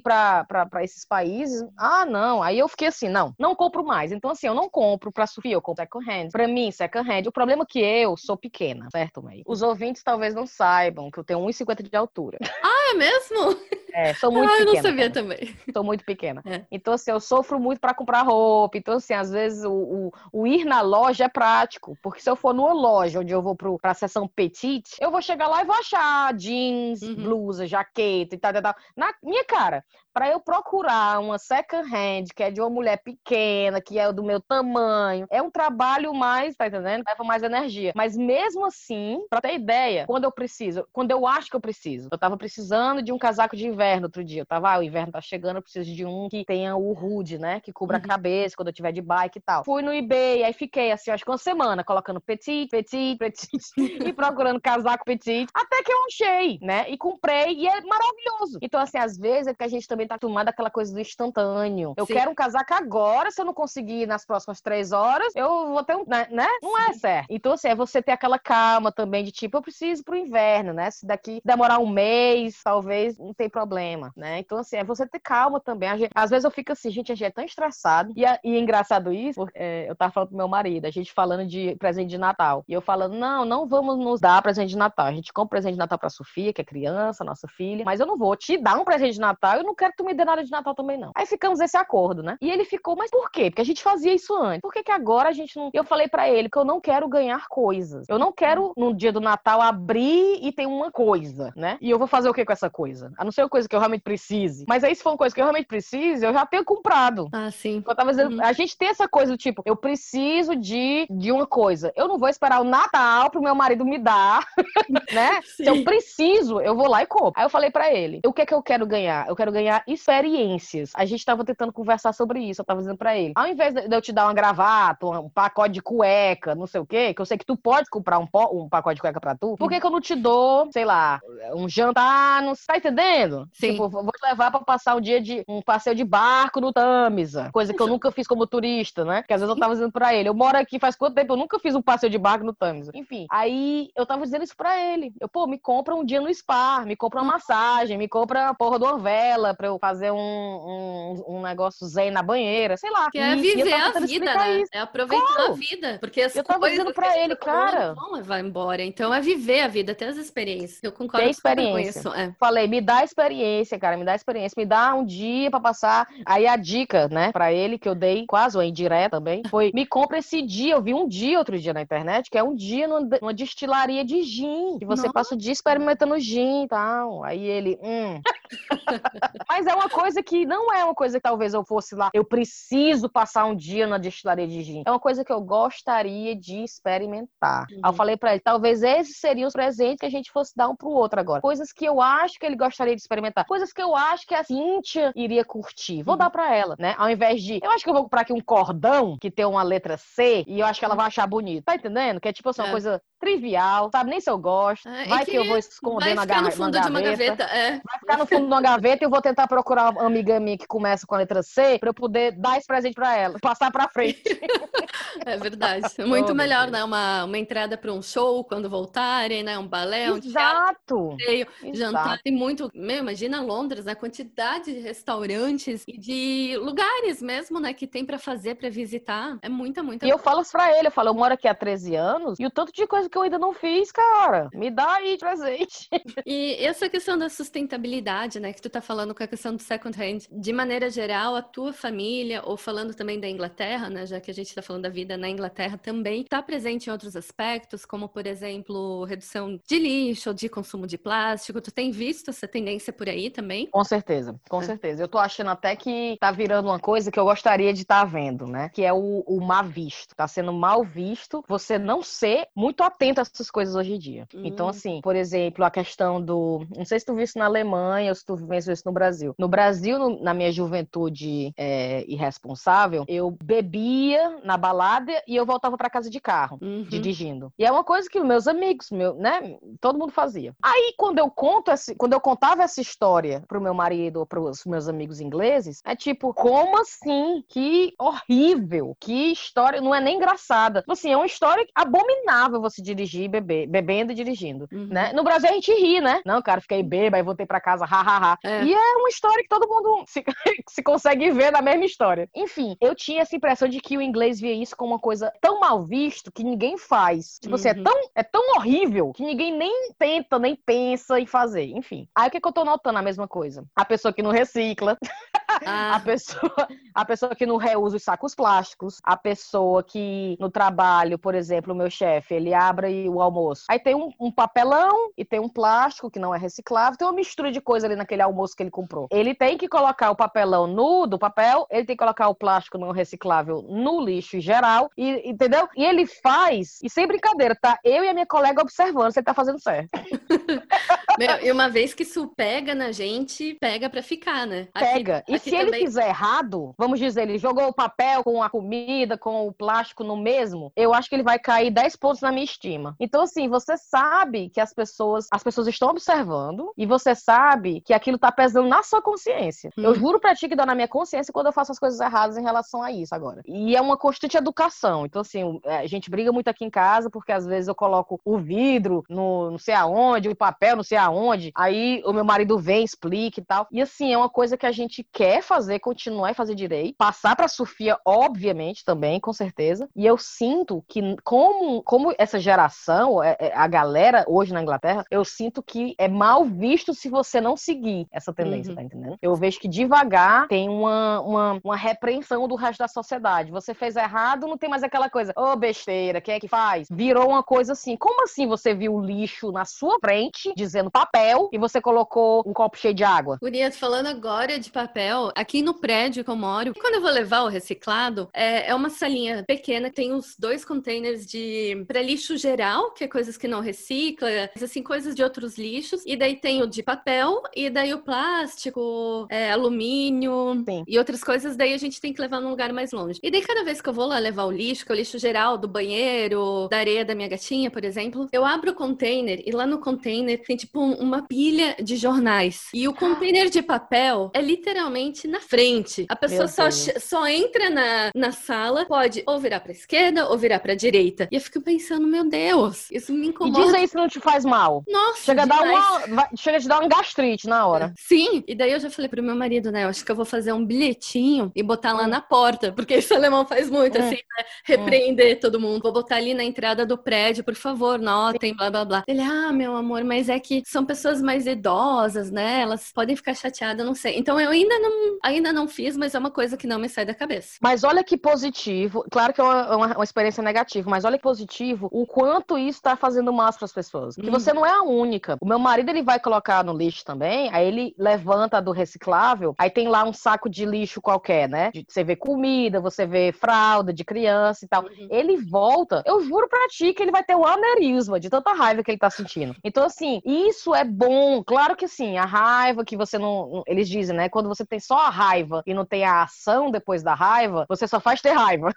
S2: pra, pra, pra esses países. Ah, não. Aí eu fiquei assim, não, não compro mais. Então, assim, eu não compro pra Sofia, eu compro second hand. Pra mim, second hand. O problema é que eu sou pequena, certo, May? Os ouvintes talvez não saibam que eu tenho 1,50 de altura.
S1: Ah, é mesmo?
S2: É, sou muito ah,
S1: pequena.
S2: eu
S1: não sabia cara. também.
S2: Sou muito pequena. É. Então, assim, eu sofro muito para comprar roupa. Então, assim, às vezes o, o, o, ir na loja é prático. Porque se eu for numa loja onde eu vou pro, pra seção petite, eu vou chegar lá e vou achar jeans, uhum. blusa, jaqueta e tal, tal, tal. Na minha cara para eu procurar uma second hand, que é de uma mulher pequena, que é do meu tamanho, é um trabalho mais, tá entendendo? Leva mais energia. Mas mesmo assim, para ter ideia, quando eu preciso, quando eu acho que eu preciso, eu tava precisando de um casaco de inverno outro dia. Eu tava, ah, o inverno tá chegando, eu preciso de um que tenha o hood, né? Que cubra uhum. a cabeça quando eu tiver de bike e tal. Fui no eBay, aí fiquei assim, acho que uma semana, colocando petit, petit, petit, e procurando casaco petit, até que eu achei, né? E comprei, e é maravilhoso. Então, assim, às vezes é que a gente também tá acostumado àquela coisa do instantâneo. Eu Sim. quero um casaco agora, se eu não conseguir nas próximas três horas, eu vou ter um. Né? né? Não é certo. Então, assim, é você ter aquela calma também de tipo, eu preciso pro inverno, né? Se daqui demorar um mês, talvez não tem problema, né? Então, assim, é você ter calma também. Às vezes eu fico assim, gente, a gente é tão estressado. E, e é engraçado isso, porque é, eu tava falando pro meu marido, a gente falando de presente de Natal. E eu falando, não, não vamos nos dar presente de Natal. A gente compra presente de Natal pra Sofia, que é criança, nossa filha, mas eu não vou te dar um presente de Natal, eu não quero que tu me dê nada de Natal também, não. Aí ficamos esse acordo, né? E ele ficou, mas por quê? Porque a gente fazia isso antes. Por que, que agora a gente não. Eu falei para ele que eu não quero ganhar coisas. Eu não quero, no dia do Natal, abrir e ter uma coisa, né? E eu vou fazer o que com essa coisa? A não ser eu coisa que eu realmente precise. Mas aí, se for uma coisa que eu realmente preciso, eu já tenho comprado.
S1: Ah, sim.
S2: Eu tava dizendo, uhum. a gente tem essa coisa do tipo, eu preciso de, de uma coisa. Eu não vou esperar o Natal pro meu marido me dar, né? Sim. Se eu preciso, eu vou lá e compro. Aí eu falei para ele, o que é que eu quero ganhar? Eu quero ganhar experiências. A gente tava tentando conversar sobre isso. Eu tava dizendo para ele, ao invés de eu te dar uma gravata, um pacote de cueca, não sei o quê, que eu sei que tu pode comprar um, um pacote de cueca pra tu, por que que eu não te dou, sei lá, um jantar, não tá entendendo?
S1: Sim.
S2: Tipo, vou te levar pra passar um dia de um passeio de barco no Tamisa, coisa que eu nunca fiz como turista, né? Que às vezes eu tava dizendo pra ele, eu moro aqui faz quanto tempo, eu nunca fiz um passeio de barco no Tamisa. Enfim, aí eu tava dizendo isso pra ele. Eu, pô, me compra um dia no spa, me compra uma massagem, me compra a porra de uma vela pra eu fazer um, um, um negócio zen na banheira, sei lá.
S1: Que é viver a vida, né? Isso. É aproveitar claro. a vida. Porque as
S2: eu tava dizendo pra ele, cara.
S1: Não levar embora. Então é viver a vida, ter as experiências. Eu concordo
S2: experiência.
S1: com isso. É.
S2: Falei, me dá experiência, cara, me dá experiência, me dá um dia pra passar. Aí a dica, né, pra ele, que eu dei quase uma indireta também, foi: me compra esse dia. Eu vi um dia outro dia na internet, que é um dia numa, destilaria de gin. Que você Nossa. passa o dia experimentando gin e tal. Aí ele, hum. Mas é uma coisa que não é uma coisa que talvez eu fosse lá. Eu preciso passar um dia na destilaria de gin. É uma coisa que eu gostaria de experimentar. Uhum. Aí eu uhum. falei para ele, talvez esses seriam os presentes que a gente fosse dar um pro outro agora. Coisas que eu acho que ele gostaria de experimentar. Coisas que eu acho que a Cíntia iria curtir. Vou uhum. dar para ela, né? Ao invés de. Eu acho que eu vou comprar aqui um cordão que tem uma letra C e eu acho que ela vai achar bonito. Tá entendendo? Que é tipo assim, uma é. coisa trivial, sabe? Nem se eu gosto. É, vai que, que, eu vou esconder na, gar no fundo de uma gaveta. É. Vai ficar no fundo de uma gaveta e eu vou tentar procurar uma amiga minha que começa com a letra C pra eu poder dar esse presente pra ela, passar pra frente.
S1: É verdade. Muito oh, melhor, né? Uma, uma entrada pra um show quando voltarem, né? Um balé, um
S2: Exato.
S1: Teatro, jantar. Tem muito. Meu, imagina Londres, né? A quantidade de restaurantes e de lugares mesmo, né? Que tem pra fazer, pra visitar. É muita, muita.
S2: E eu falo isso pra ele, eu falo, eu moro aqui há 13 anos e o tanto de coisa que eu ainda não fiz, cara. Me dá aí presente.
S1: E essa questão da sustentabilidade, né, que tu tá falando com a questão do second hand, de maneira geral, a tua família, ou falando também da Inglaterra, né, já que a gente tá falando da vida na Inglaterra também, tá presente em outros aspectos, como, por exemplo, redução de lixo, de consumo de plástico. Tu tem visto essa tendência por aí também?
S2: Com certeza, com é. certeza. Eu tô achando até que tá virando uma coisa que eu gostaria de estar tá vendo, né, que é o, o mal visto. Tá sendo mal visto você não ser muito atento essas coisas hoje em dia. Então, hum. Então, assim, por exemplo, a questão do. Não sei se tu viu isso na Alemanha ou se tu viu isso no Brasil. No Brasil, no, na minha juventude é, irresponsável, eu bebia na balada e eu voltava para casa de carro, uhum. dirigindo. E é uma coisa que meus amigos, meu, né, todo mundo fazia. Aí, quando eu conto essa, quando eu contava essa história pro meu marido ou pros meus amigos ingleses, é tipo, como assim? Que horrível! Que história, não é nem engraçada. Tipo assim, é uma história abominável você dirigir beber, bebendo e dirigindo, uhum. né? No Brasil a gente ri, né? Não, cara, fiquei bêbado, aí voltei para casa, hahaha. É. E é uma história que todo mundo se, se consegue ver na mesma história. Enfim, eu tinha essa impressão de que o inglês via isso como uma coisa tão mal visto que ninguém faz. Tipo, uhum. assim, é uhum. tão, é tão horrível que ninguém nem tenta, nem pensa em fazer. Enfim. Aí o que, que eu tô notando? A mesma coisa. A pessoa que não recicla. Ah. A, pessoa, a pessoa que não reusa os sacos plásticos, a pessoa que no trabalho, por exemplo, o meu chefe, ele abre o almoço. Aí tem um, um, papelão e tem um plástico que não é reciclável, tem uma mistura de coisa ali naquele almoço que ele comprou. Ele tem que colocar o papelão no do papel, ele tem que colocar o plástico não reciclável no lixo em geral, e, entendeu? E ele faz, e sem brincadeira, tá? Eu e a minha colega observando se ele tá fazendo certo.
S1: Meu, e uma vez que isso pega na gente, pega pra ficar, né?
S2: Aqui, pega. E se também... ele fizer errado, vamos dizer, ele jogou o papel com a comida, com o plástico no mesmo, eu acho que ele vai cair 10 pontos na minha estima. Então, assim, você sabe que as pessoas, as pessoas estão observando e você sabe que aquilo tá pesando na sua consciência. Hum. Eu juro pra ti que dá na minha consciência quando eu faço as coisas erradas em relação a isso agora. E é uma constante educação. Então, assim, é, a gente briga muito aqui em casa porque às vezes eu coloco o vidro no não sei aonde, o papel não sei aonde, aí o meu marido vem, explica e tal. E assim, é uma coisa que a gente quer fazer, continuar e fazer direito. Passar pra Sofia, obviamente, também, com certeza. E eu sinto que, como, como essa geração, é, é, a galera hoje na Inglaterra, eu sinto que é mal visto se você não seguir essa tendência, uhum. tá entendendo? Eu vejo que devagar tem uma, uma, uma repreensão do resto da sociedade. Você fez errado, não tem mais aquela coisa, ô oh, besteira, quem é que faz? Virou uma coisa assim. Como assim você viu o lixo na sua frente, dizendo papel e você colocou um copo cheio de água.
S1: Guria, falando agora de papel, aqui no prédio que eu moro, quando eu vou levar o reciclado, é, é uma salinha pequena, tem os dois containers de para lixo geral, que é coisas que não recicla, assim, coisas de outros lixos, e daí tem o de papel, e daí o plástico, é, alumínio Sim. e outras coisas, daí a gente tem que levar num lugar mais longe. E daí cada vez que eu vou lá levar o lixo, que é o lixo geral do banheiro, da areia da minha gatinha, por exemplo, eu abro o container e lá no container tem tipo uma pilha de jornais. E o container de papel é literalmente na frente. A pessoa só, só entra na, na sala, pode ou virar pra esquerda ou virar pra direita. E eu fico pensando, meu Deus, isso me incomoda.
S2: E diz aí se não te faz mal.
S1: Nossa,
S2: chega a dar uma, chega a te dar uma gastrite na hora.
S1: Sim, e daí eu já falei pro meu marido, né, eu acho que eu vou fazer um bilhetinho e botar lá hum. na porta, porque isso alemão faz muito, hum. assim, né? Repreender hum. todo mundo. Vou botar ali na entrada do prédio, por favor, notem, blá blá blá. Ele, ah, meu amor, mas é que são pessoas mais idosas, né? Elas podem ficar chateadas, não sei. Então eu ainda não, ainda não fiz, mas é uma coisa que não me sai da cabeça.
S2: Mas olha que positivo, claro que é uma, uma, uma experiência negativa, mas olha que positivo o quanto isso tá fazendo mal para as pessoas. Que hum. você não é a única. O meu marido, ele vai colocar no lixo também, aí ele levanta do reciclável, aí tem lá um saco de lixo qualquer, né? Você vê comida, você vê fralda de criança e tal. Uhum. Ele volta, eu juro pra ti que ele vai ter um aneurisma de tanta raiva que ele tá sentindo. Então, assim, isso é bom. Claro que sim, a raiva que você não. Eles dizem, né? Quando você tem só a raiva e não tem a ação depois da raiva, você só faz ter raiva.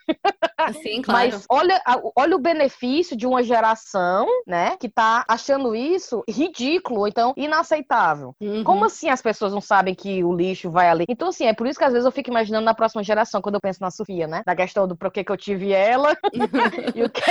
S1: Sim, claro.
S2: Mas olha, olha o benefício de uma geração, né, que tá achando isso ridículo, ou então inaceitável. Uhum. Como assim as pessoas não sabem que o lixo vai ali? Então, assim, é por isso que às vezes eu fico imaginando na próxima geração, quando eu penso na Sofia, né? Na questão do por que, que eu tive ela e, o que,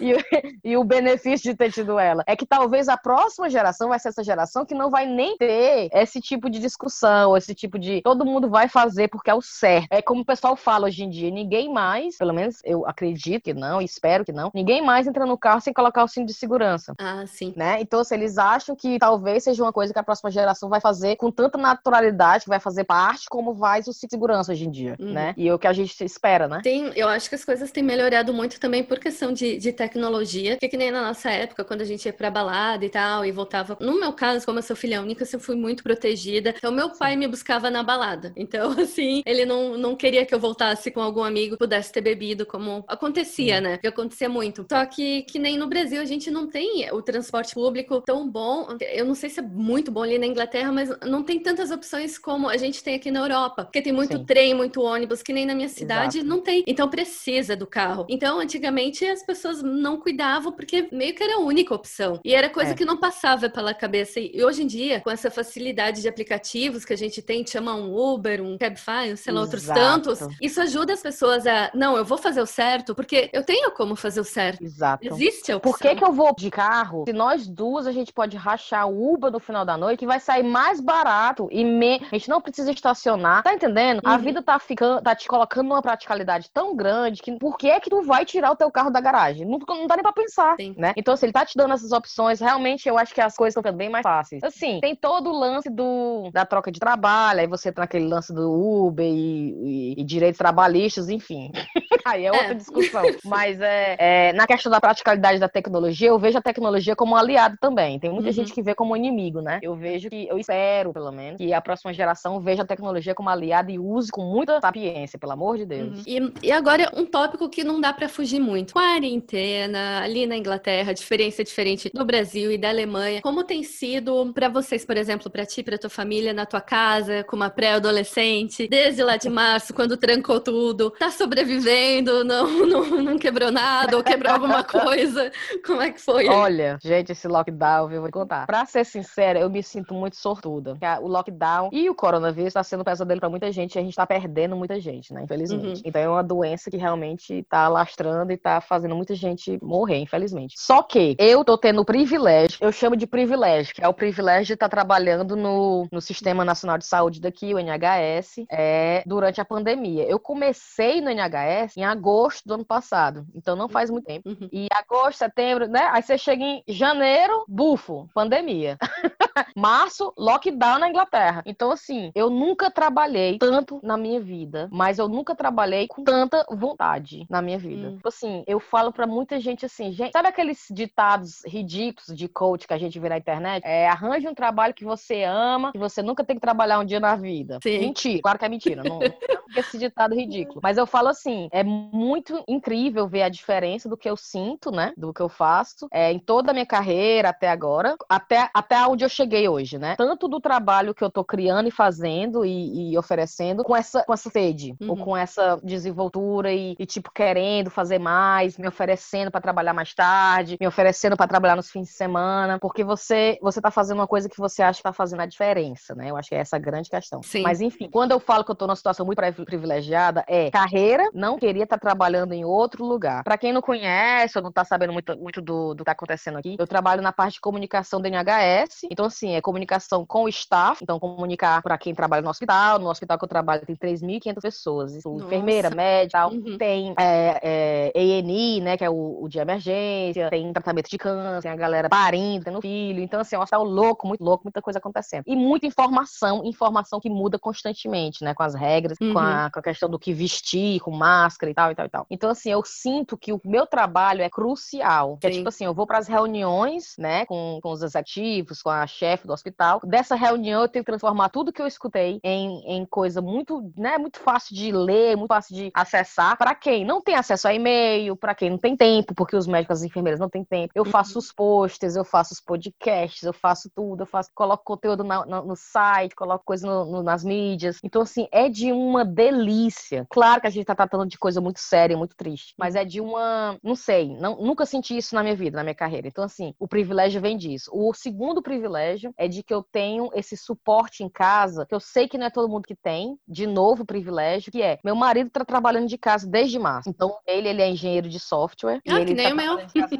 S2: e, o, e o benefício de ter tido ela. É que talvez a próxima geração vai ser essa geração que não vai nem ter esse tipo de discussão, esse tipo de todo mundo vai fazer porque é o certo. É como o pessoal fala hoje em dia, ninguém mais, pelo menos eu acredito que não, espero que não, ninguém mais entra no carro sem colocar o cinto de segurança.
S1: Ah, sim.
S2: Né? Então, se eles acham que talvez seja uma coisa que a próxima geração vai fazer com tanta naturalidade, que vai fazer parte, como faz o cinto de segurança hoje em dia, uhum. né? E é o que a gente espera, né?
S1: Tem, eu acho que as coisas têm melhorado muito também por questão de, de tecnologia, que, que nem na nossa época, quando a gente ia pra balada e tal, e voltava. No meu caso, como eu sou filha única, eu fui muito protegida. Então, meu pai me buscava na balada. Então, assim, ele não, não queria que eu voltasse com algum amigo, pudesse ter bebido, como acontecia, né? Que acontecia muito. Só que, que nem no Brasil a gente não tem o transporte público tão bom. Eu não sei se é muito bom ali na Inglaterra, mas não tem tantas opções como a gente tem aqui na Europa. Porque tem muito Sim. trem, muito ônibus, que nem na minha cidade Exato. não tem. Então precisa do carro. Então, antigamente as pessoas não cuidavam porque meio que era a única opção. E era coisa é. que não passava pela cabeça. E hoje em dia, com essa facilidade de aplicativos que a gente tem, chama um Uber, um Cabify, sei lá, Exato. outros tantos, isso ajuda as pessoas a, não, eu vou fazer o certo, porque eu tenho como fazer o certo.
S2: Exato.
S1: Existe a opção.
S2: Por que, que eu vou de carro? Se nós duas a gente pode rachar o Uber no final da noite, que vai sair mais barato e me... a gente não precisa estacionar. Tá entendendo? Uhum. A vida tá ficando, tá te colocando numa praticalidade tão grande que por que é que tu vai tirar o teu carro da garagem? Não, não dá nem pra pensar, Sim. né? Então, se ele tá te dando essas opções, realmente eu acho que as coisas estão bem mais fáceis. Assim, tem todo o lance do, da troca de trabalho, aí você tá naquele lance do Uber e, e, e direitos trabalhistas, enfim. aí é outra é. discussão. Mas é, é, na questão da praticalidade da tecnologia, eu vejo a tecnologia como um aliado também. Tem muita uhum. gente que vê como inimigo, né? Eu vejo que, eu espero, pelo menos, que a próxima geração veja a tecnologia como aliada e use com muita sapiência, pelo amor de Deus.
S1: Uhum. E, e agora, um tópico que não dá para fugir muito. Quarentena, ali na Inglaterra, diferença diferente do Brasil e da Alemanha. Como tem sido para vocês, por exemplo, para ti, para tua família, na tua casa, com uma pré-adolescente, desde lá de março, quando trancou tudo, tá sobrevivendo, não, não, não quebrou nada ou quebrou alguma coisa? Como é que foi?
S2: Olha, gente, esse lockdown, eu vou contar. Pra ser sincera, eu me sinto muito sortuda. O lockdown e o coronavírus tá sendo um pesadelo pra muita gente e a gente tá perdendo muita gente, né? Infelizmente. Uhum. Então é uma doença que realmente tá lastrando e tá fazendo muita gente morrer, infelizmente. Só que eu tô tendo o privilégio, eu chamo de privilégio, que é o privilégio de estar trabalhando no, no Sistema Nacional de Saúde daqui, o NHS, é, durante a pandemia. Eu comecei no NHS em agosto do ano passado. Então não faz muito tempo. Uhum. E agosto, setembro, né? Aí você chega em janeiro, bufo, pandemia. Março, lockdown na Inglaterra. Então, assim, eu nunca trabalhei tanto na minha vida, mas eu nunca trabalhei com tanta vontade na minha vida. Hum. Tipo assim, eu falo para muita gente assim, gente, sabe aqueles ditados ridículos de coach que a gente vê na internet? É, arranje um trabalho que você ama, que você nunca tem que trabalhar um dia na vida. Sim. Mentira, claro que é mentira, não, esse ditado ridículo. Mas eu falo assim, é muito incrível ver a diferença do que eu sinto, né, do que eu faço, é, em toda a minha carreira até agora, até, até onde eu cheguei hoje, né? Tanto do trabalho que eu tô criando e fazendo e, e oferecendo com essa, com essa sede, uhum. ou com essa desenvoltura e, e, tipo, querendo fazer mais, me oferecendo para trabalhar mais tarde, me oferecendo para trabalhar nos fins de semana, porque você, você tá fazendo uma coisa que você acha que tá fazendo a diferença, né? Eu acho que é essa a grande questão. Sim. Mas enfim, quando eu falo que eu tô numa situação muito privilegiada, é carreira, não queria estar tá trabalhando em outro lugar. Para quem não conhece ou não tá sabendo muito, muito do, do que tá acontecendo aqui, eu trabalho na parte de comunicação do NHS, então assim, é comunicação com o staff, então comunicar para quem trabalha no hospital, no hospital que eu trabalho tem 3.500 pessoas, enfermeira, médica, uhum. tem é, é, ENI, né, que é o, o, de emergência, tem tratamento de câncer, tem a galera parindo, tendo filho, então assim, é um hospital louco, muito louco, muita coisa acontecendo. E muita informação, informação que muda constantemente, né, com as regras, uhum. com, a, com a questão do que vestir, com máscara e tal, e tal, e tal. Então assim, eu sinto que o meu trabalho é crucial, que é tipo assim, eu vou para as reuniões, né, com, com os executivos, com a chefe do hospital, dessa reunião eu tenho que transformar tudo que eu escutei em, em coisa muito, né, muito fácil de ler, muito fácil de acessar. Para quem não tem acesso a e-mail, para quem não tem tempo, porque os médicos e as enfermeiras não têm tempo, eu faço uhum. os posts, eu faço os podcasts, eu faço tudo, eu faço, coloco conteúdo na, na, no site, coloco coisa no, no, nas mídias. Então, assim, é de uma delícia. Claro que a gente tá tratando de coisa muito séria, muito triste, mas é de uma, não sei, não, nunca senti isso na minha vida, na minha carreira. Então, assim, o privilégio vem disso. O segundo privilégio é de que eu tenho esse suporte em casa, que eu sei que não é todo mundo que tem, de novo privilégio, que é, meu marido tá trabalhando de casa desde março. Então, ele, ele é engenheiro de software.
S1: Ah,
S2: que
S1: nem tá o meu.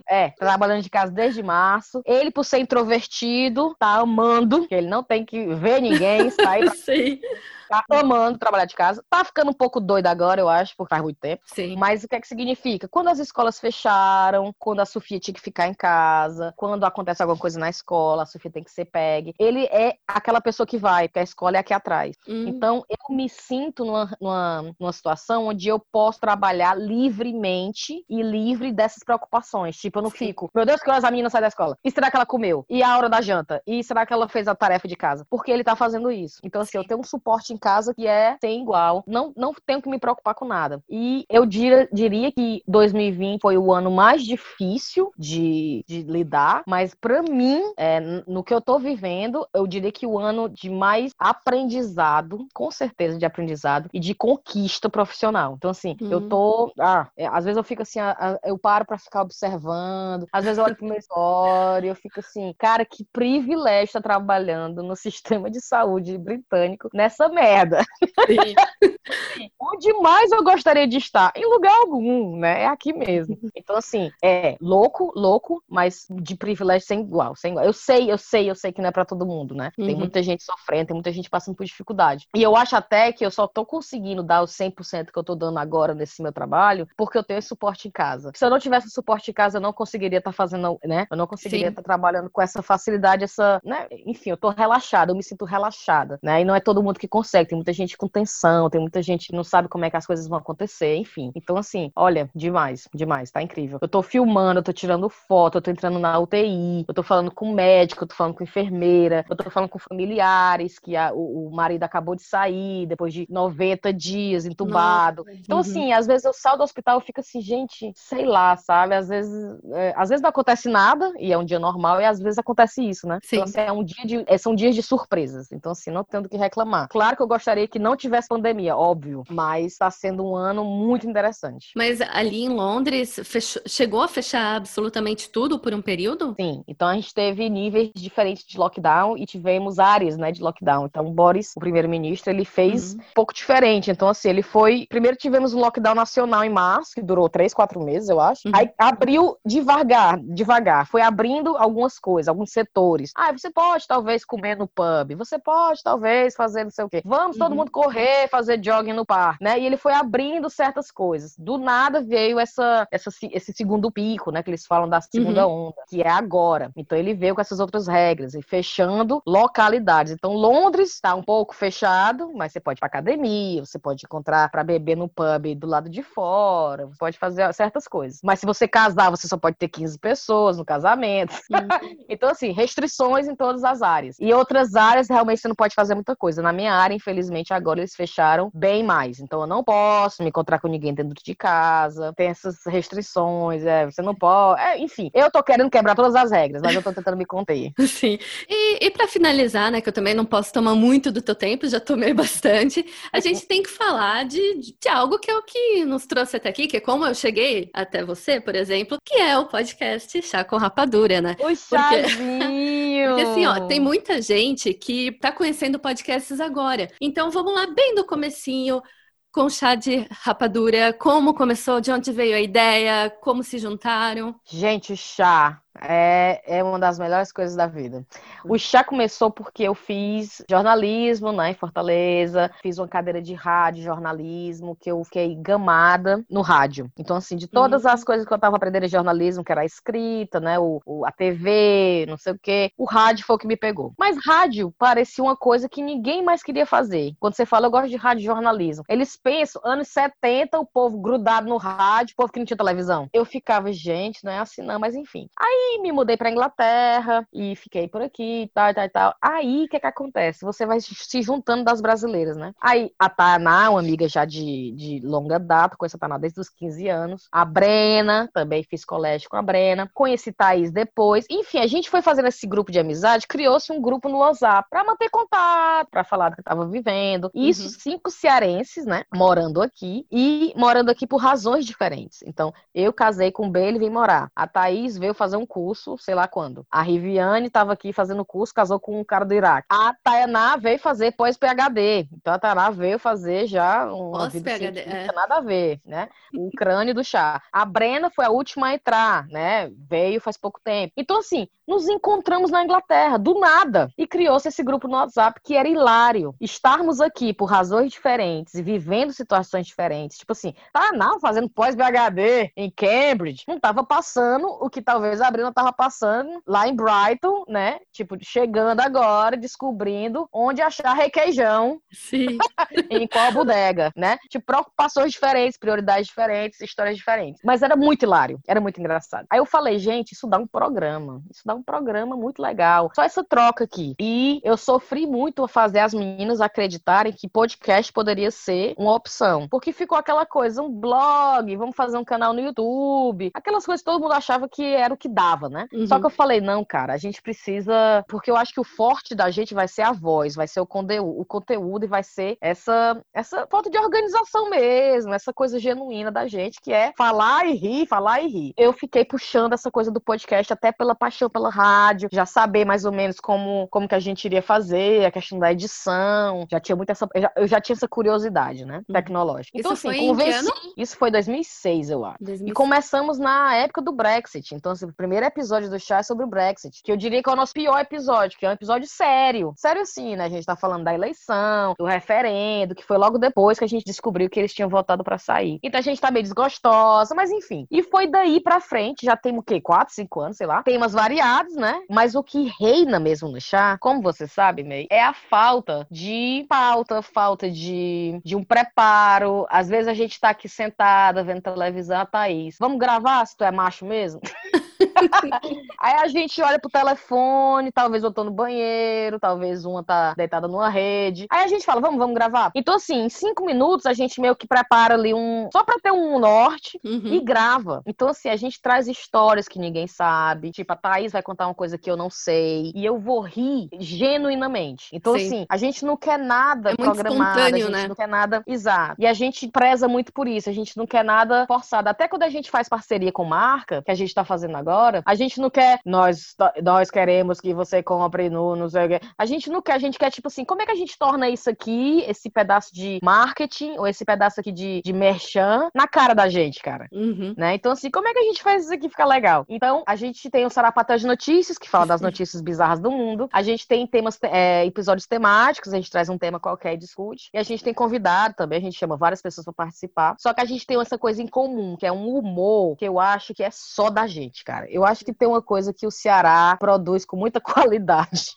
S2: É, tá trabalhando de casa desde março. Ele, por ser introvertido, tá amando, que ele não tem que ver ninguém, sair.
S1: Sim
S2: tá amando trabalhar de casa. Tá ficando um pouco doido agora, eu acho, porque faz muito tempo.
S1: Sim.
S2: Mas o que é que significa? Quando as escolas fecharam, quando a Sofia tinha que ficar em casa, quando acontece alguma coisa na escola, a Sofia tem que ser pegue. Ele é aquela pessoa que vai, porque a escola é aqui atrás. Hum. Então, eu me sinto numa, numa, numa situação onde eu posso trabalhar livremente e livre dessas preocupações. Tipo, eu não Sim. fico, meu Deus, que horas a menina sai da escola? E será que ela comeu? E a hora da janta? E será que ela fez a tarefa de casa? Porque ele tá fazendo isso. Então, assim, Sim. eu tenho um suporte em casa que é sem igual. Não, não tenho que me preocupar com nada. E eu dir, diria que 2020 foi o ano mais difícil de, de lidar, mas para mim, é, no que eu tô vivendo, eu diria que o ano de mais aprendizado, com certeza de aprendizado, e de conquista profissional. Então, assim, uhum. eu tô. Ah, é, às vezes eu fico assim, eu paro para ficar observando, às vezes eu olho pro meu história, eu fico assim, cara, que privilégio estar trabalhando no sistema de saúde britânico nessa merda. Onde mais eu gostaria de estar? Em lugar algum, né? É aqui mesmo. Então, assim, é louco, louco, mas de privilégio sem igual, sem igual. Eu sei, eu sei, eu sei que não é para todo mundo, né? Uhum. Tem muita gente sofrendo, tem muita gente passando por dificuldade. E eu acho até que eu só tô conseguindo dar o 100% que eu tô dando agora nesse meu trabalho, porque eu tenho esse suporte em casa. Se eu não tivesse suporte em casa, eu não conseguiria estar tá fazendo, né? Eu não conseguiria estar tá trabalhando com essa facilidade, essa, né? Enfim, eu tô relaxada, eu me sinto relaxada, né? E não é todo mundo que consegue, tem muita gente com tensão, tem muita gente que não sabe como é que as coisas vão acontecer, enfim. Então, assim, olha, demais, demais, tá incrível. Eu tô filmando, eu tô tirando foto, eu tô entrando na UTI, eu tô falando com médico, eu tô falando com enfermeira, eu tô falando com familiares, que a, o, o, marido acabou de sair depois de 90 dias entubado. Nossa. Então, uhum. assim, às vezes eu saio do hospital e fico assim, gente, sei lá, sabe? Às vezes, é, às vezes não acontece nada, e é um dia normal, e às vezes acontece isso, né? Sim. Então, assim, é um dia de, é, são dias de surpresas. Então, assim, não tendo que reclamar. Claro que eu gostaria que não tivesse pandemia, óbvio, mas está sendo um ano muito interessante.
S1: Mas ali em Londres, fechou, chegou a fechar absolutamente tudo por um período?
S2: Sim, então a gente teve níveis diferentes de lockdown e tivemos áreas, né, de lockdown. Então o Boris, o primeiro-ministro, ele fez uhum. um pouco diferente. Então assim, ele foi, primeiro tivemos um lockdown nacional em março, que durou três, quatro meses, eu acho. Uhum. Aí abriu devagar, devagar, foi abrindo algumas coisas, alguns setores. Ah, você pode talvez comer no pub, você pode talvez fazer não sei o quê. Vamos todo uhum. mundo correr, fazer jogging no parque. né? E ele foi abrindo certas coisas. Do nada veio essa, essa esse segundo pico, né? Que eles falam da segunda uhum. onda, que é agora. Então ele veio com essas outras regras e fechando localidades. Então Londres está um pouco fechado, mas você pode ir pra academia, você pode encontrar para beber no pub do lado de fora, você pode fazer certas coisas. Mas se você casar, você só pode ter 15 pessoas no casamento. Uhum. então, assim, restrições em todas as áreas. E outras áreas, realmente, você não pode fazer muita coisa. Na minha área, infelizmente, agora eles fecharam bem mais. Então, eu não posso me encontrar com ninguém dentro de casa, tem essas restrições, é, você não pode. É, enfim, eu tô querendo quebrar todas as regras, mas eu tô tentando me conter.
S1: Sim. E, e para finalizar, né, que eu também não posso tomar muito do teu tempo, já tomei bastante, a gente tem que falar de, de algo que é o que nos trouxe até aqui, que é como eu cheguei até você, por exemplo, que é o podcast Chá com Rapadura, né?
S2: O chazinho!
S1: Porque, porque assim, ó, tem muita gente que tá conhecendo podcasts agora. Então vamos lá bem do comecinho, com chá de rapadura, como começou, de onde veio a ideia, como se juntaram?
S2: Gente, chá é, é uma das melhores coisas da vida. O chá começou porque eu fiz jornalismo né, em Fortaleza, fiz uma cadeira de rádio, jornalismo, que eu fiquei gamada no rádio. Então, assim, de todas as uhum. coisas que eu estava aprendendo em jornalismo, que era a escrita, né, o, o, a TV, não sei o quê, o rádio foi o que me pegou. Mas rádio parecia uma coisa que ninguém mais queria fazer. Quando você fala, eu gosto de rádio jornalismo, eles pensam, anos 70, o povo grudado no rádio, o povo que não tinha televisão. Eu ficava, gente, não é assim não, mas enfim. Aí me mudei pra Inglaterra e fiquei por aqui, tal, tal, tal. Aí, o que que acontece? Você vai se juntando das brasileiras, né? Aí, a Taná, uma amiga já de, de longa data, conheço a Taná desde os 15 anos. A Brena, também fiz colégio com a Brena. Conheci Thaís depois. Enfim, a gente foi fazendo esse grupo de amizade, criou-se um grupo no WhatsApp pra manter contato, pra falar do que tava vivendo. Isso, uhum. cinco cearenses, né? Morando aqui e morando aqui por razões diferentes. Então, eu casei com o B, ele veio morar. A Thaís veio fazer um curso sei lá quando. A Riviane estava aqui fazendo curso, casou com um cara do Iraque. A Tayaná veio fazer pós-PHD. Então a Tayaná veio fazer já uma vida é. nada a ver, né? O crânio do chá. A Brena foi a última a entrar, né? Veio faz pouco tempo. Então, assim, nos encontramos na Inglaterra, do nada. E criou-se esse grupo no WhatsApp que era hilário. Estarmos aqui por razões diferentes e vivendo situações diferentes. Tipo assim, tá não, fazendo pós-BHD em Cambridge, não tava passando o que talvez a Brina tava passando lá em Brighton, né? Tipo, chegando agora, descobrindo onde achar requeijão.
S1: Sim.
S2: em qual bodega, né? Tipo, preocupações diferentes, prioridades diferentes, histórias diferentes. Mas era muito hilário, era muito engraçado. Aí eu falei, gente, isso dá um programa. Isso dá um um programa muito legal. Só essa troca aqui. E eu sofri muito a fazer as meninas acreditarem que podcast poderia ser uma opção. Porque ficou aquela coisa, um blog, vamos fazer um canal no YouTube. Aquelas coisas que todo mundo achava que era o que dava, né? Uhum. Só que eu falei, não, cara, a gente precisa. Porque eu acho que o forte da gente vai ser a voz, vai ser o conteúdo, o conteúdo e vai ser essa, essa falta de organização mesmo, essa coisa genuína da gente, que é falar e rir, falar e rir. Eu fiquei puxando essa coisa do podcast até pela paixão pela rádio, já saber mais ou menos como, como que a gente iria fazer, a questão da edição, já tinha muita essa, eu já, eu já tinha essa curiosidade, né, uhum. tecnológica.
S1: Então, isso assim, foi convenci,
S2: isso foi 2006, eu acho. 2006. E começamos na época do Brexit, então assim, o primeiro episódio do chá é sobre o Brexit, que eu diria que é o nosso pior episódio, que é um episódio sério, sério assim, né, a gente tá falando da eleição, do referendo, que foi logo depois que a gente descobriu que eles tinham votado para sair. Então a gente tá meio desgostosa, mas enfim. E foi daí pra frente, já tem o quê? 4, 5 anos, sei lá. Temas variados, né? Mas o que reina mesmo no chá, como você sabe, May, é a falta de pauta, falta de, de um preparo. Às vezes a gente tá aqui sentada vendo televisão, a Thaís. Vamos gravar se tu é macho mesmo? Aí a gente olha pro telefone, talvez eu tô no banheiro, talvez uma tá deitada numa rede. Aí a gente fala, vamos, vamos gravar? Então, assim, em cinco minutos a gente meio que prepara ali um. Só pra ter um norte uhum. e grava. Então, assim, a gente traz histórias que ninguém sabe. Tipo, a Thaís vai contar uma coisa que eu não sei. E eu vou rir genuinamente. Então, Sim. assim, a gente não quer nada
S1: é
S2: programado. a gente
S1: né?
S2: não quer nada. Exato. E a gente preza muito por isso. A gente não quer nada forçado. Até quando a gente faz parceria com marca, que a gente tá fazendo agora fora. A gente não quer, nós, nós queremos que você compre no, no A gente não quer, a gente quer, tipo assim, como é que a gente torna isso aqui, esse pedaço de marketing, ou esse pedaço aqui de, de merchan, na cara da gente, cara? Uhum. Né? Então, assim, como é que a gente faz isso aqui ficar legal? Então, a gente tem o Sarapatel de Notícias, que fala das notícias bizarras do mundo. A gente tem temas, é, episódios temáticos, a gente traz um tema qualquer e discute. E a gente tem convidado também, a gente chama várias pessoas para participar. Só que a gente tem essa coisa em comum, que é um humor que eu acho que é só da gente, cara. Eu acho que tem uma coisa que o Ceará produz com muita qualidade,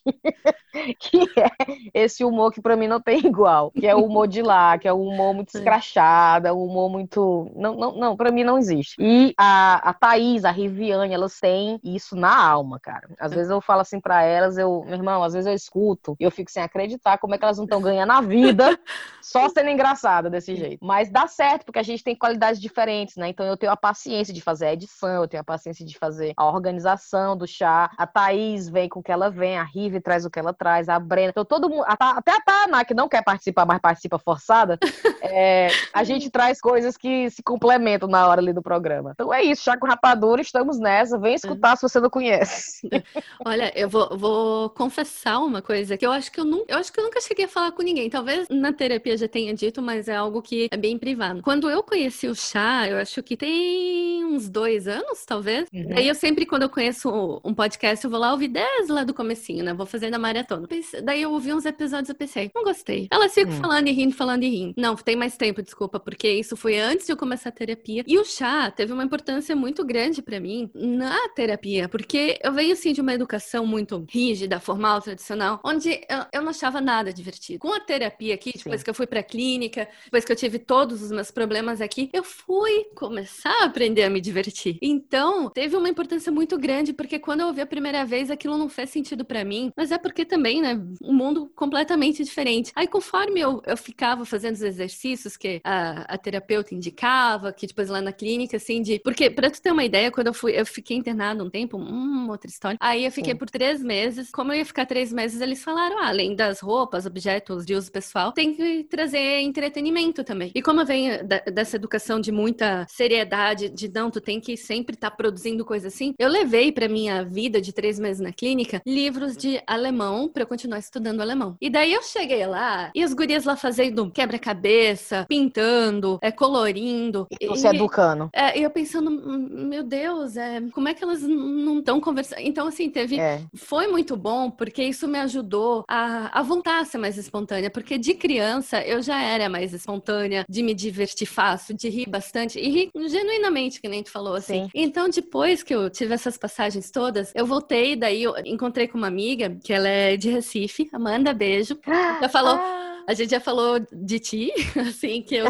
S2: que é esse humor que para mim não tem igual, que é o humor de lá, que é o humor muito escrachado, é um humor muito. Não, não, não para mim não existe. E a, a Thaís, a Riviane, elas têm isso na alma, cara. Às vezes eu falo assim para elas, eu, meu irmão, às vezes eu escuto e eu fico sem acreditar como é que elas não estão ganhando a vida só sendo engraçada desse jeito. Mas dá certo, porque a gente tem qualidades diferentes, né? Então eu tenho a paciência de fazer a edição, eu tenho a paciência de fazer a organização do chá. A Thaís vem com o que ela vem, a Rive traz o que ela traz, a Brena. Então todo mundo, até a Tana, que não quer participar, mas participa forçada, é, a gente traz coisas que se complementam na hora ali do programa. Então é isso, chá com rapadura, estamos nessa. Vem escutar uhum. se você não conhece.
S1: Olha, eu vou, vou confessar uma coisa que eu acho que eu, não, eu acho que eu nunca cheguei a falar com ninguém. Talvez na terapia já tenha dito, mas é algo que é bem privado. Quando eu conheci o chá, eu acho que tem uns dois anos, talvez. Uhum. Aí eu sempre, quando eu conheço um podcast, eu vou lá ouvir desde lá do comecinho, né? Vou fazendo a maratona. Daí eu ouvi uns episódios e pensei, não gostei. Elas ficam uhum. falando e rindo, falando e rindo. Não, tem mais tempo, desculpa, porque isso foi antes de eu começar a terapia. E o chá teve uma importância muito grande para mim na terapia, porque eu venho assim de uma educação muito rígida, formal, tradicional, onde eu, eu não achava nada divertido. Com a terapia aqui, depois Sim. que eu fui pra clínica, depois que eu tive todos os meus problemas aqui, eu fui começar a aprender a me divertir. Então, teve uma importância muito grande, porque quando eu ouvi a primeira vez, aquilo não fez sentido para mim, mas é porque também, né, um mundo completamente diferente. Aí, conforme eu, eu ficava fazendo os exercícios que a, a terapeuta indicava, que depois lá na clínica, assim, de. Porque, pra tu ter uma ideia, quando eu fui, eu fiquei internada um tempo, hum, outra história. Aí eu fiquei Sim. por três meses. Como eu ia ficar três meses, eles falaram: ah, além das roupas, objetos de uso pessoal, tem que trazer entretenimento também. E como eu venho da, dessa educação de muita seriedade, de não, tu tem que sempre estar tá produzindo coisa assim, eu levei para minha vida de três meses na clínica livros de alemão para eu continuar estudando alemão. E daí eu cheguei lá e as gurias lá fazendo quebra-cabeça, pintando, é, colorindo.
S2: E você e, educando.
S1: É, e eu pensando, meu Deus, é, como é que elas não estão conversando? Então, assim, teve. É. Foi muito bom, porque isso me ajudou a, a voltar a ser mais espontânea. Porque de criança eu já era mais espontânea, de me divertir fácil, de rir bastante. E rir genuinamente, que nem tu falou, assim. Sim. Então, depois que eu tive essas passagens todas, eu voltei, daí eu encontrei com uma amiga, que ela é de Recife, Amanda, beijo. Ela falou. Ah a gente já falou de ti, assim, que eu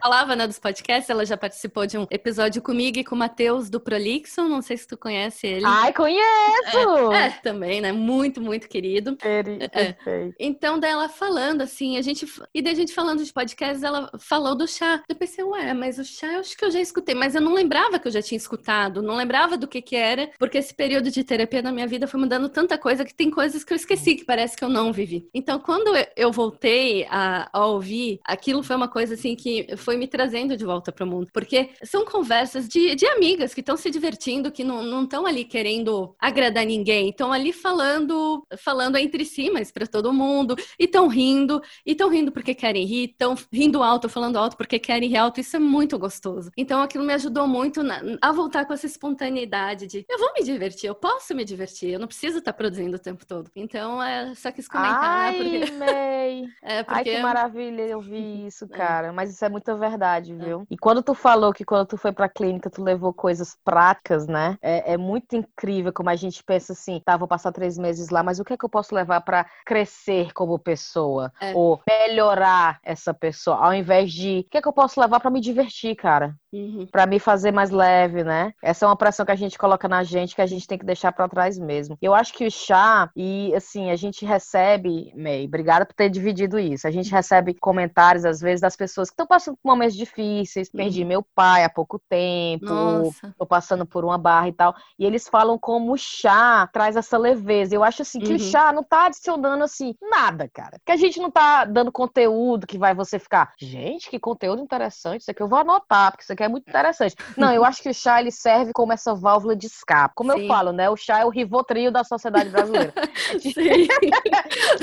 S1: falava né, dos podcasts, ela já participou de um episódio comigo e com o Matheus do Prolixon, não sei se tu conhece ele.
S2: Ai, conheço!
S1: É, é também, né? Muito, muito querido.
S2: É.
S1: Então, dela falando, assim, a gente. E daí a gente falando de podcasts, ela falou do chá. Eu pensei, ué, mas o chá eu acho que eu já escutei, mas eu não lembrava que eu já tinha escutado, não lembrava do que que era, porque esse período de terapia na minha vida foi mudando tanta coisa que tem coisas que eu esqueci, que parece que eu não vivi. Então, quando eu voltei, comecei a, a, ouvir, aquilo foi uma coisa assim que foi me trazendo de volta para o mundo. Porque são conversas de, de amigas que estão se divertindo, que não estão ali querendo agradar ninguém, estão ali falando, falando entre si, mas para todo mundo, e estão rindo, e estão rindo porque querem rir, estão rindo alto, falando alto porque querem rir alto. Isso é muito gostoso. Então aquilo me ajudou muito na, a voltar com essa espontaneidade de eu vou me divertir, eu posso me divertir, eu não preciso estar produzindo o tempo todo. Então é só quis comentar.
S2: Ai, porque... May. É porque... Ai, que maravilha eu vi isso, é. cara. Mas isso é muita verdade, é. viu? E quando tu falou que quando tu foi pra clínica, tu levou coisas práticas, né? É, é muito incrível como a gente pensa assim, tá, vou passar três meses lá, mas o que é que eu posso levar para crescer como pessoa? É. Ou melhorar essa pessoa? Ao invés de, o que é que eu posso levar para me divertir, cara? Uhum. para me fazer mais leve, né? Essa é uma pressão que a gente coloca na gente que a gente tem que deixar para trás mesmo. Eu acho que o chá e assim a gente recebe, May, obrigada por ter dividido isso. A gente recebe comentários às vezes das pessoas que estão passando por momentos difíceis. Uhum. Perdi meu pai há pouco tempo, Nossa. tô passando por uma barra e tal. E eles falam como o chá traz essa leveza. Eu acho assim que uhum. o chá não tá adicionando assim nada, cara. Que a gente não tá dando conteúdo que vai você ficar, gente, que conteúdo interessante, isso aqui eu vou anotar, porque isso aqui que é muito interessante. Não, eu acho que o chá ele serve como essa válvula de escape. Como Sim. eu falo, né? O chá é o rivotril da sociedade brasileira. Sim.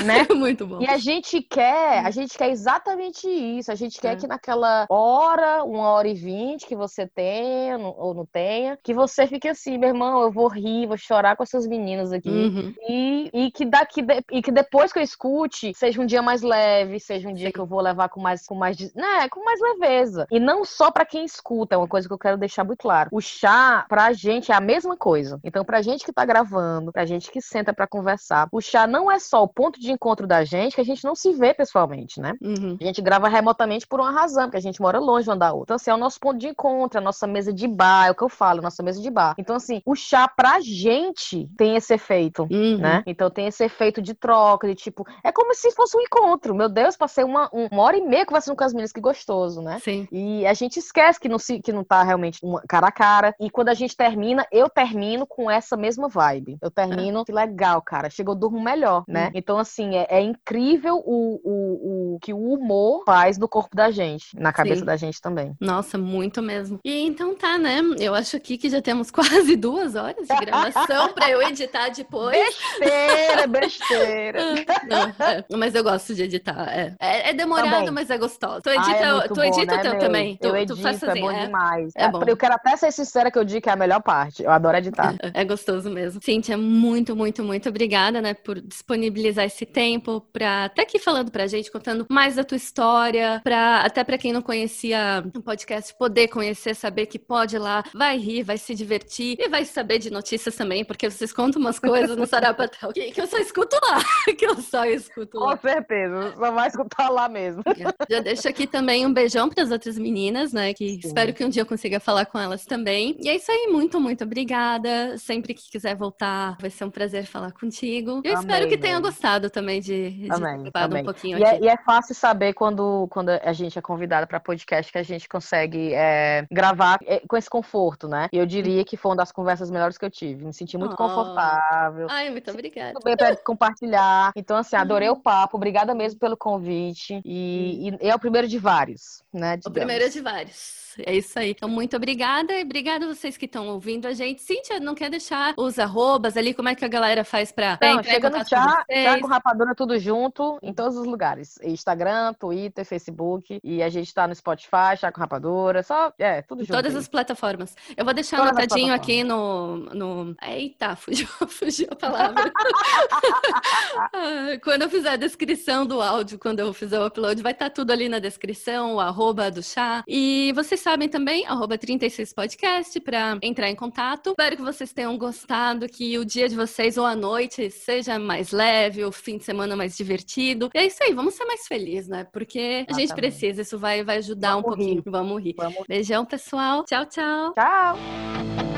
S1: né? É muito bom.
S2: E a gente quer, a gente quer exatamente isso. A gente quer é. que naquela hora, uma hora e vinte que você tenha ou não tenha, que você fique assim, meu irmão, eu vou rir, vou chorar com essas meninas aqui. Uhum. E, e que daqui e que depois que eu escute, seja um dia mais leve, seja um dia Sim. que eu vou levar com mais com mais, né, com mais leveza. E não só para quem escuta, é uma coisa que eu quero deixar muito claro. O chá pra gente é a mesma coisa. Então, pra gente que tá gravando, pra gente que senta para conversar, o chá não é só o ponto de encontro da gente, que a gente não se vê pessoalmente, né? Uhum. A gente grava remotamente por uma razão, porque a gente mora longe uma da outra. Então, assim, é o nosso ponto de encontro, a nossa mesa de bar, é o que eu falo, nossa mesa de bar. Então, assim, o chá pra gente tem esse efeito, uhum. né? Então tem esse efeito de troca, de tipo, é como se fosse um encontro. Meu Deus, passei uma, uma hora e meia conversando com as meninas, que gostoso, né?
S1: Sim.
S2: E a gente esquece que não, se, que não tá realmente uma cara a cara. E quando a gente termina, eu termino com essa mesma vibe. Eu termino, é. que legal, cara. Chegou, eu durmo melhor, né? Uhum. Então, assim, é, é incrível o, o, o, que o humor faz no corpo da gente, na cabeça Sim. da gente também.
S1: Nossa, muito mesmo. E então tá, né? Eu acho aqui que já temos quase duas horas de gravação pra eu editar depois.
S2: Besteira, besteira.
S1: Não, é. Mas eu gosto de editar. É, é, é demorado, também. mas é gostoso. Tu edita, ah, é tu edita o teu meu? também?
S2: Eu
S1: tu,
S2: edito,
S1: tu faz
S2: é bom é. demais. É, bom. Eu quero até ser sincera que eu digo que é a melhor parte. Eu adoro editar.
S1: É, gostoso mesmo. Cíntia, muito, muito, muito obrigada, né, por disponibilizar esse tempo pra até aqui falando pra gente, contando mais da tua história, pra, até pra quem não conhecia o podcast, poder conhecer, saber que pode ir lá, vai rir, vai se divertir e vai saber de notícias também, porque vocês contam umas coisas no Sarapatel que, que eu só escuto lá. que eu só escuto
S2: lá. Com certeza, só vai escutar lá mesmo.
S1: Já deixo aqui também um beijão para as outras meninas, né? Que. Espero que um dia eu consiga falar com elas também. E é isso aí, muito, muito obrigada. Sempre que quiser voltar, vai ser um prazer falar contigo. Eu Amém, espero que tenha gostado também de, de
S2: Amém,
S1: um pouquinho
S2: e
S1: é,
S2: aqui. É, e é fácil saber quando, quando a gente é convidada para podcast que a gente consegue é, gravar é, com esse conforto, né? E eu diria que foi uma das conversas melhores que eu tive. Me senti muito oh. confortável.
S1: Ai, muito obrigada.
S2: Muito bem para compartilhar. Então, assim, adorei o papo. Obrigada mesmo pelo convite. E, e é o primeiro de vários, né?
S1: Digamos. O primeiro de vários. É isso aí. Então, muito obrigada e obrigada a vocês que estão ouvindo a gente. Cíntia, não quer deixar os arrobas ali? Como é que a galera faz pra,
S2: pra não, chega no chá, chá com rapadura tudo junto, em todos os lugares. Instagram, Twitter, Facebook. E a gente tá no Spotify, chá com rapadura. Só, é, tudo junto.
S1: Todas
S2: aí.
S1: as plataformas. Eu vou deixar Todas anotadinho aqui no, no... Eita, fugiu, fugiu a palavra. Ah, quando eu fizer a descrição do áudio, quando eu fizer o upload, vai estar tá tudo ali na descrição, o arroba do chá. E vocês sabem também, arroba 36podcast para entrar em contato. Espero que vocês tenham gostado, que o dia de vocês ou a noite seja mais leve, o fim de semana mais divertido. E é isso aí, vamos ser mais felizes, né? Porque a gente precisa, isso vai, vai ajudar vamos um pouquinho. Rir. Vamos rir. Vamos. Beijão, pessoal. Tchau, tchau.
S2: Tchau.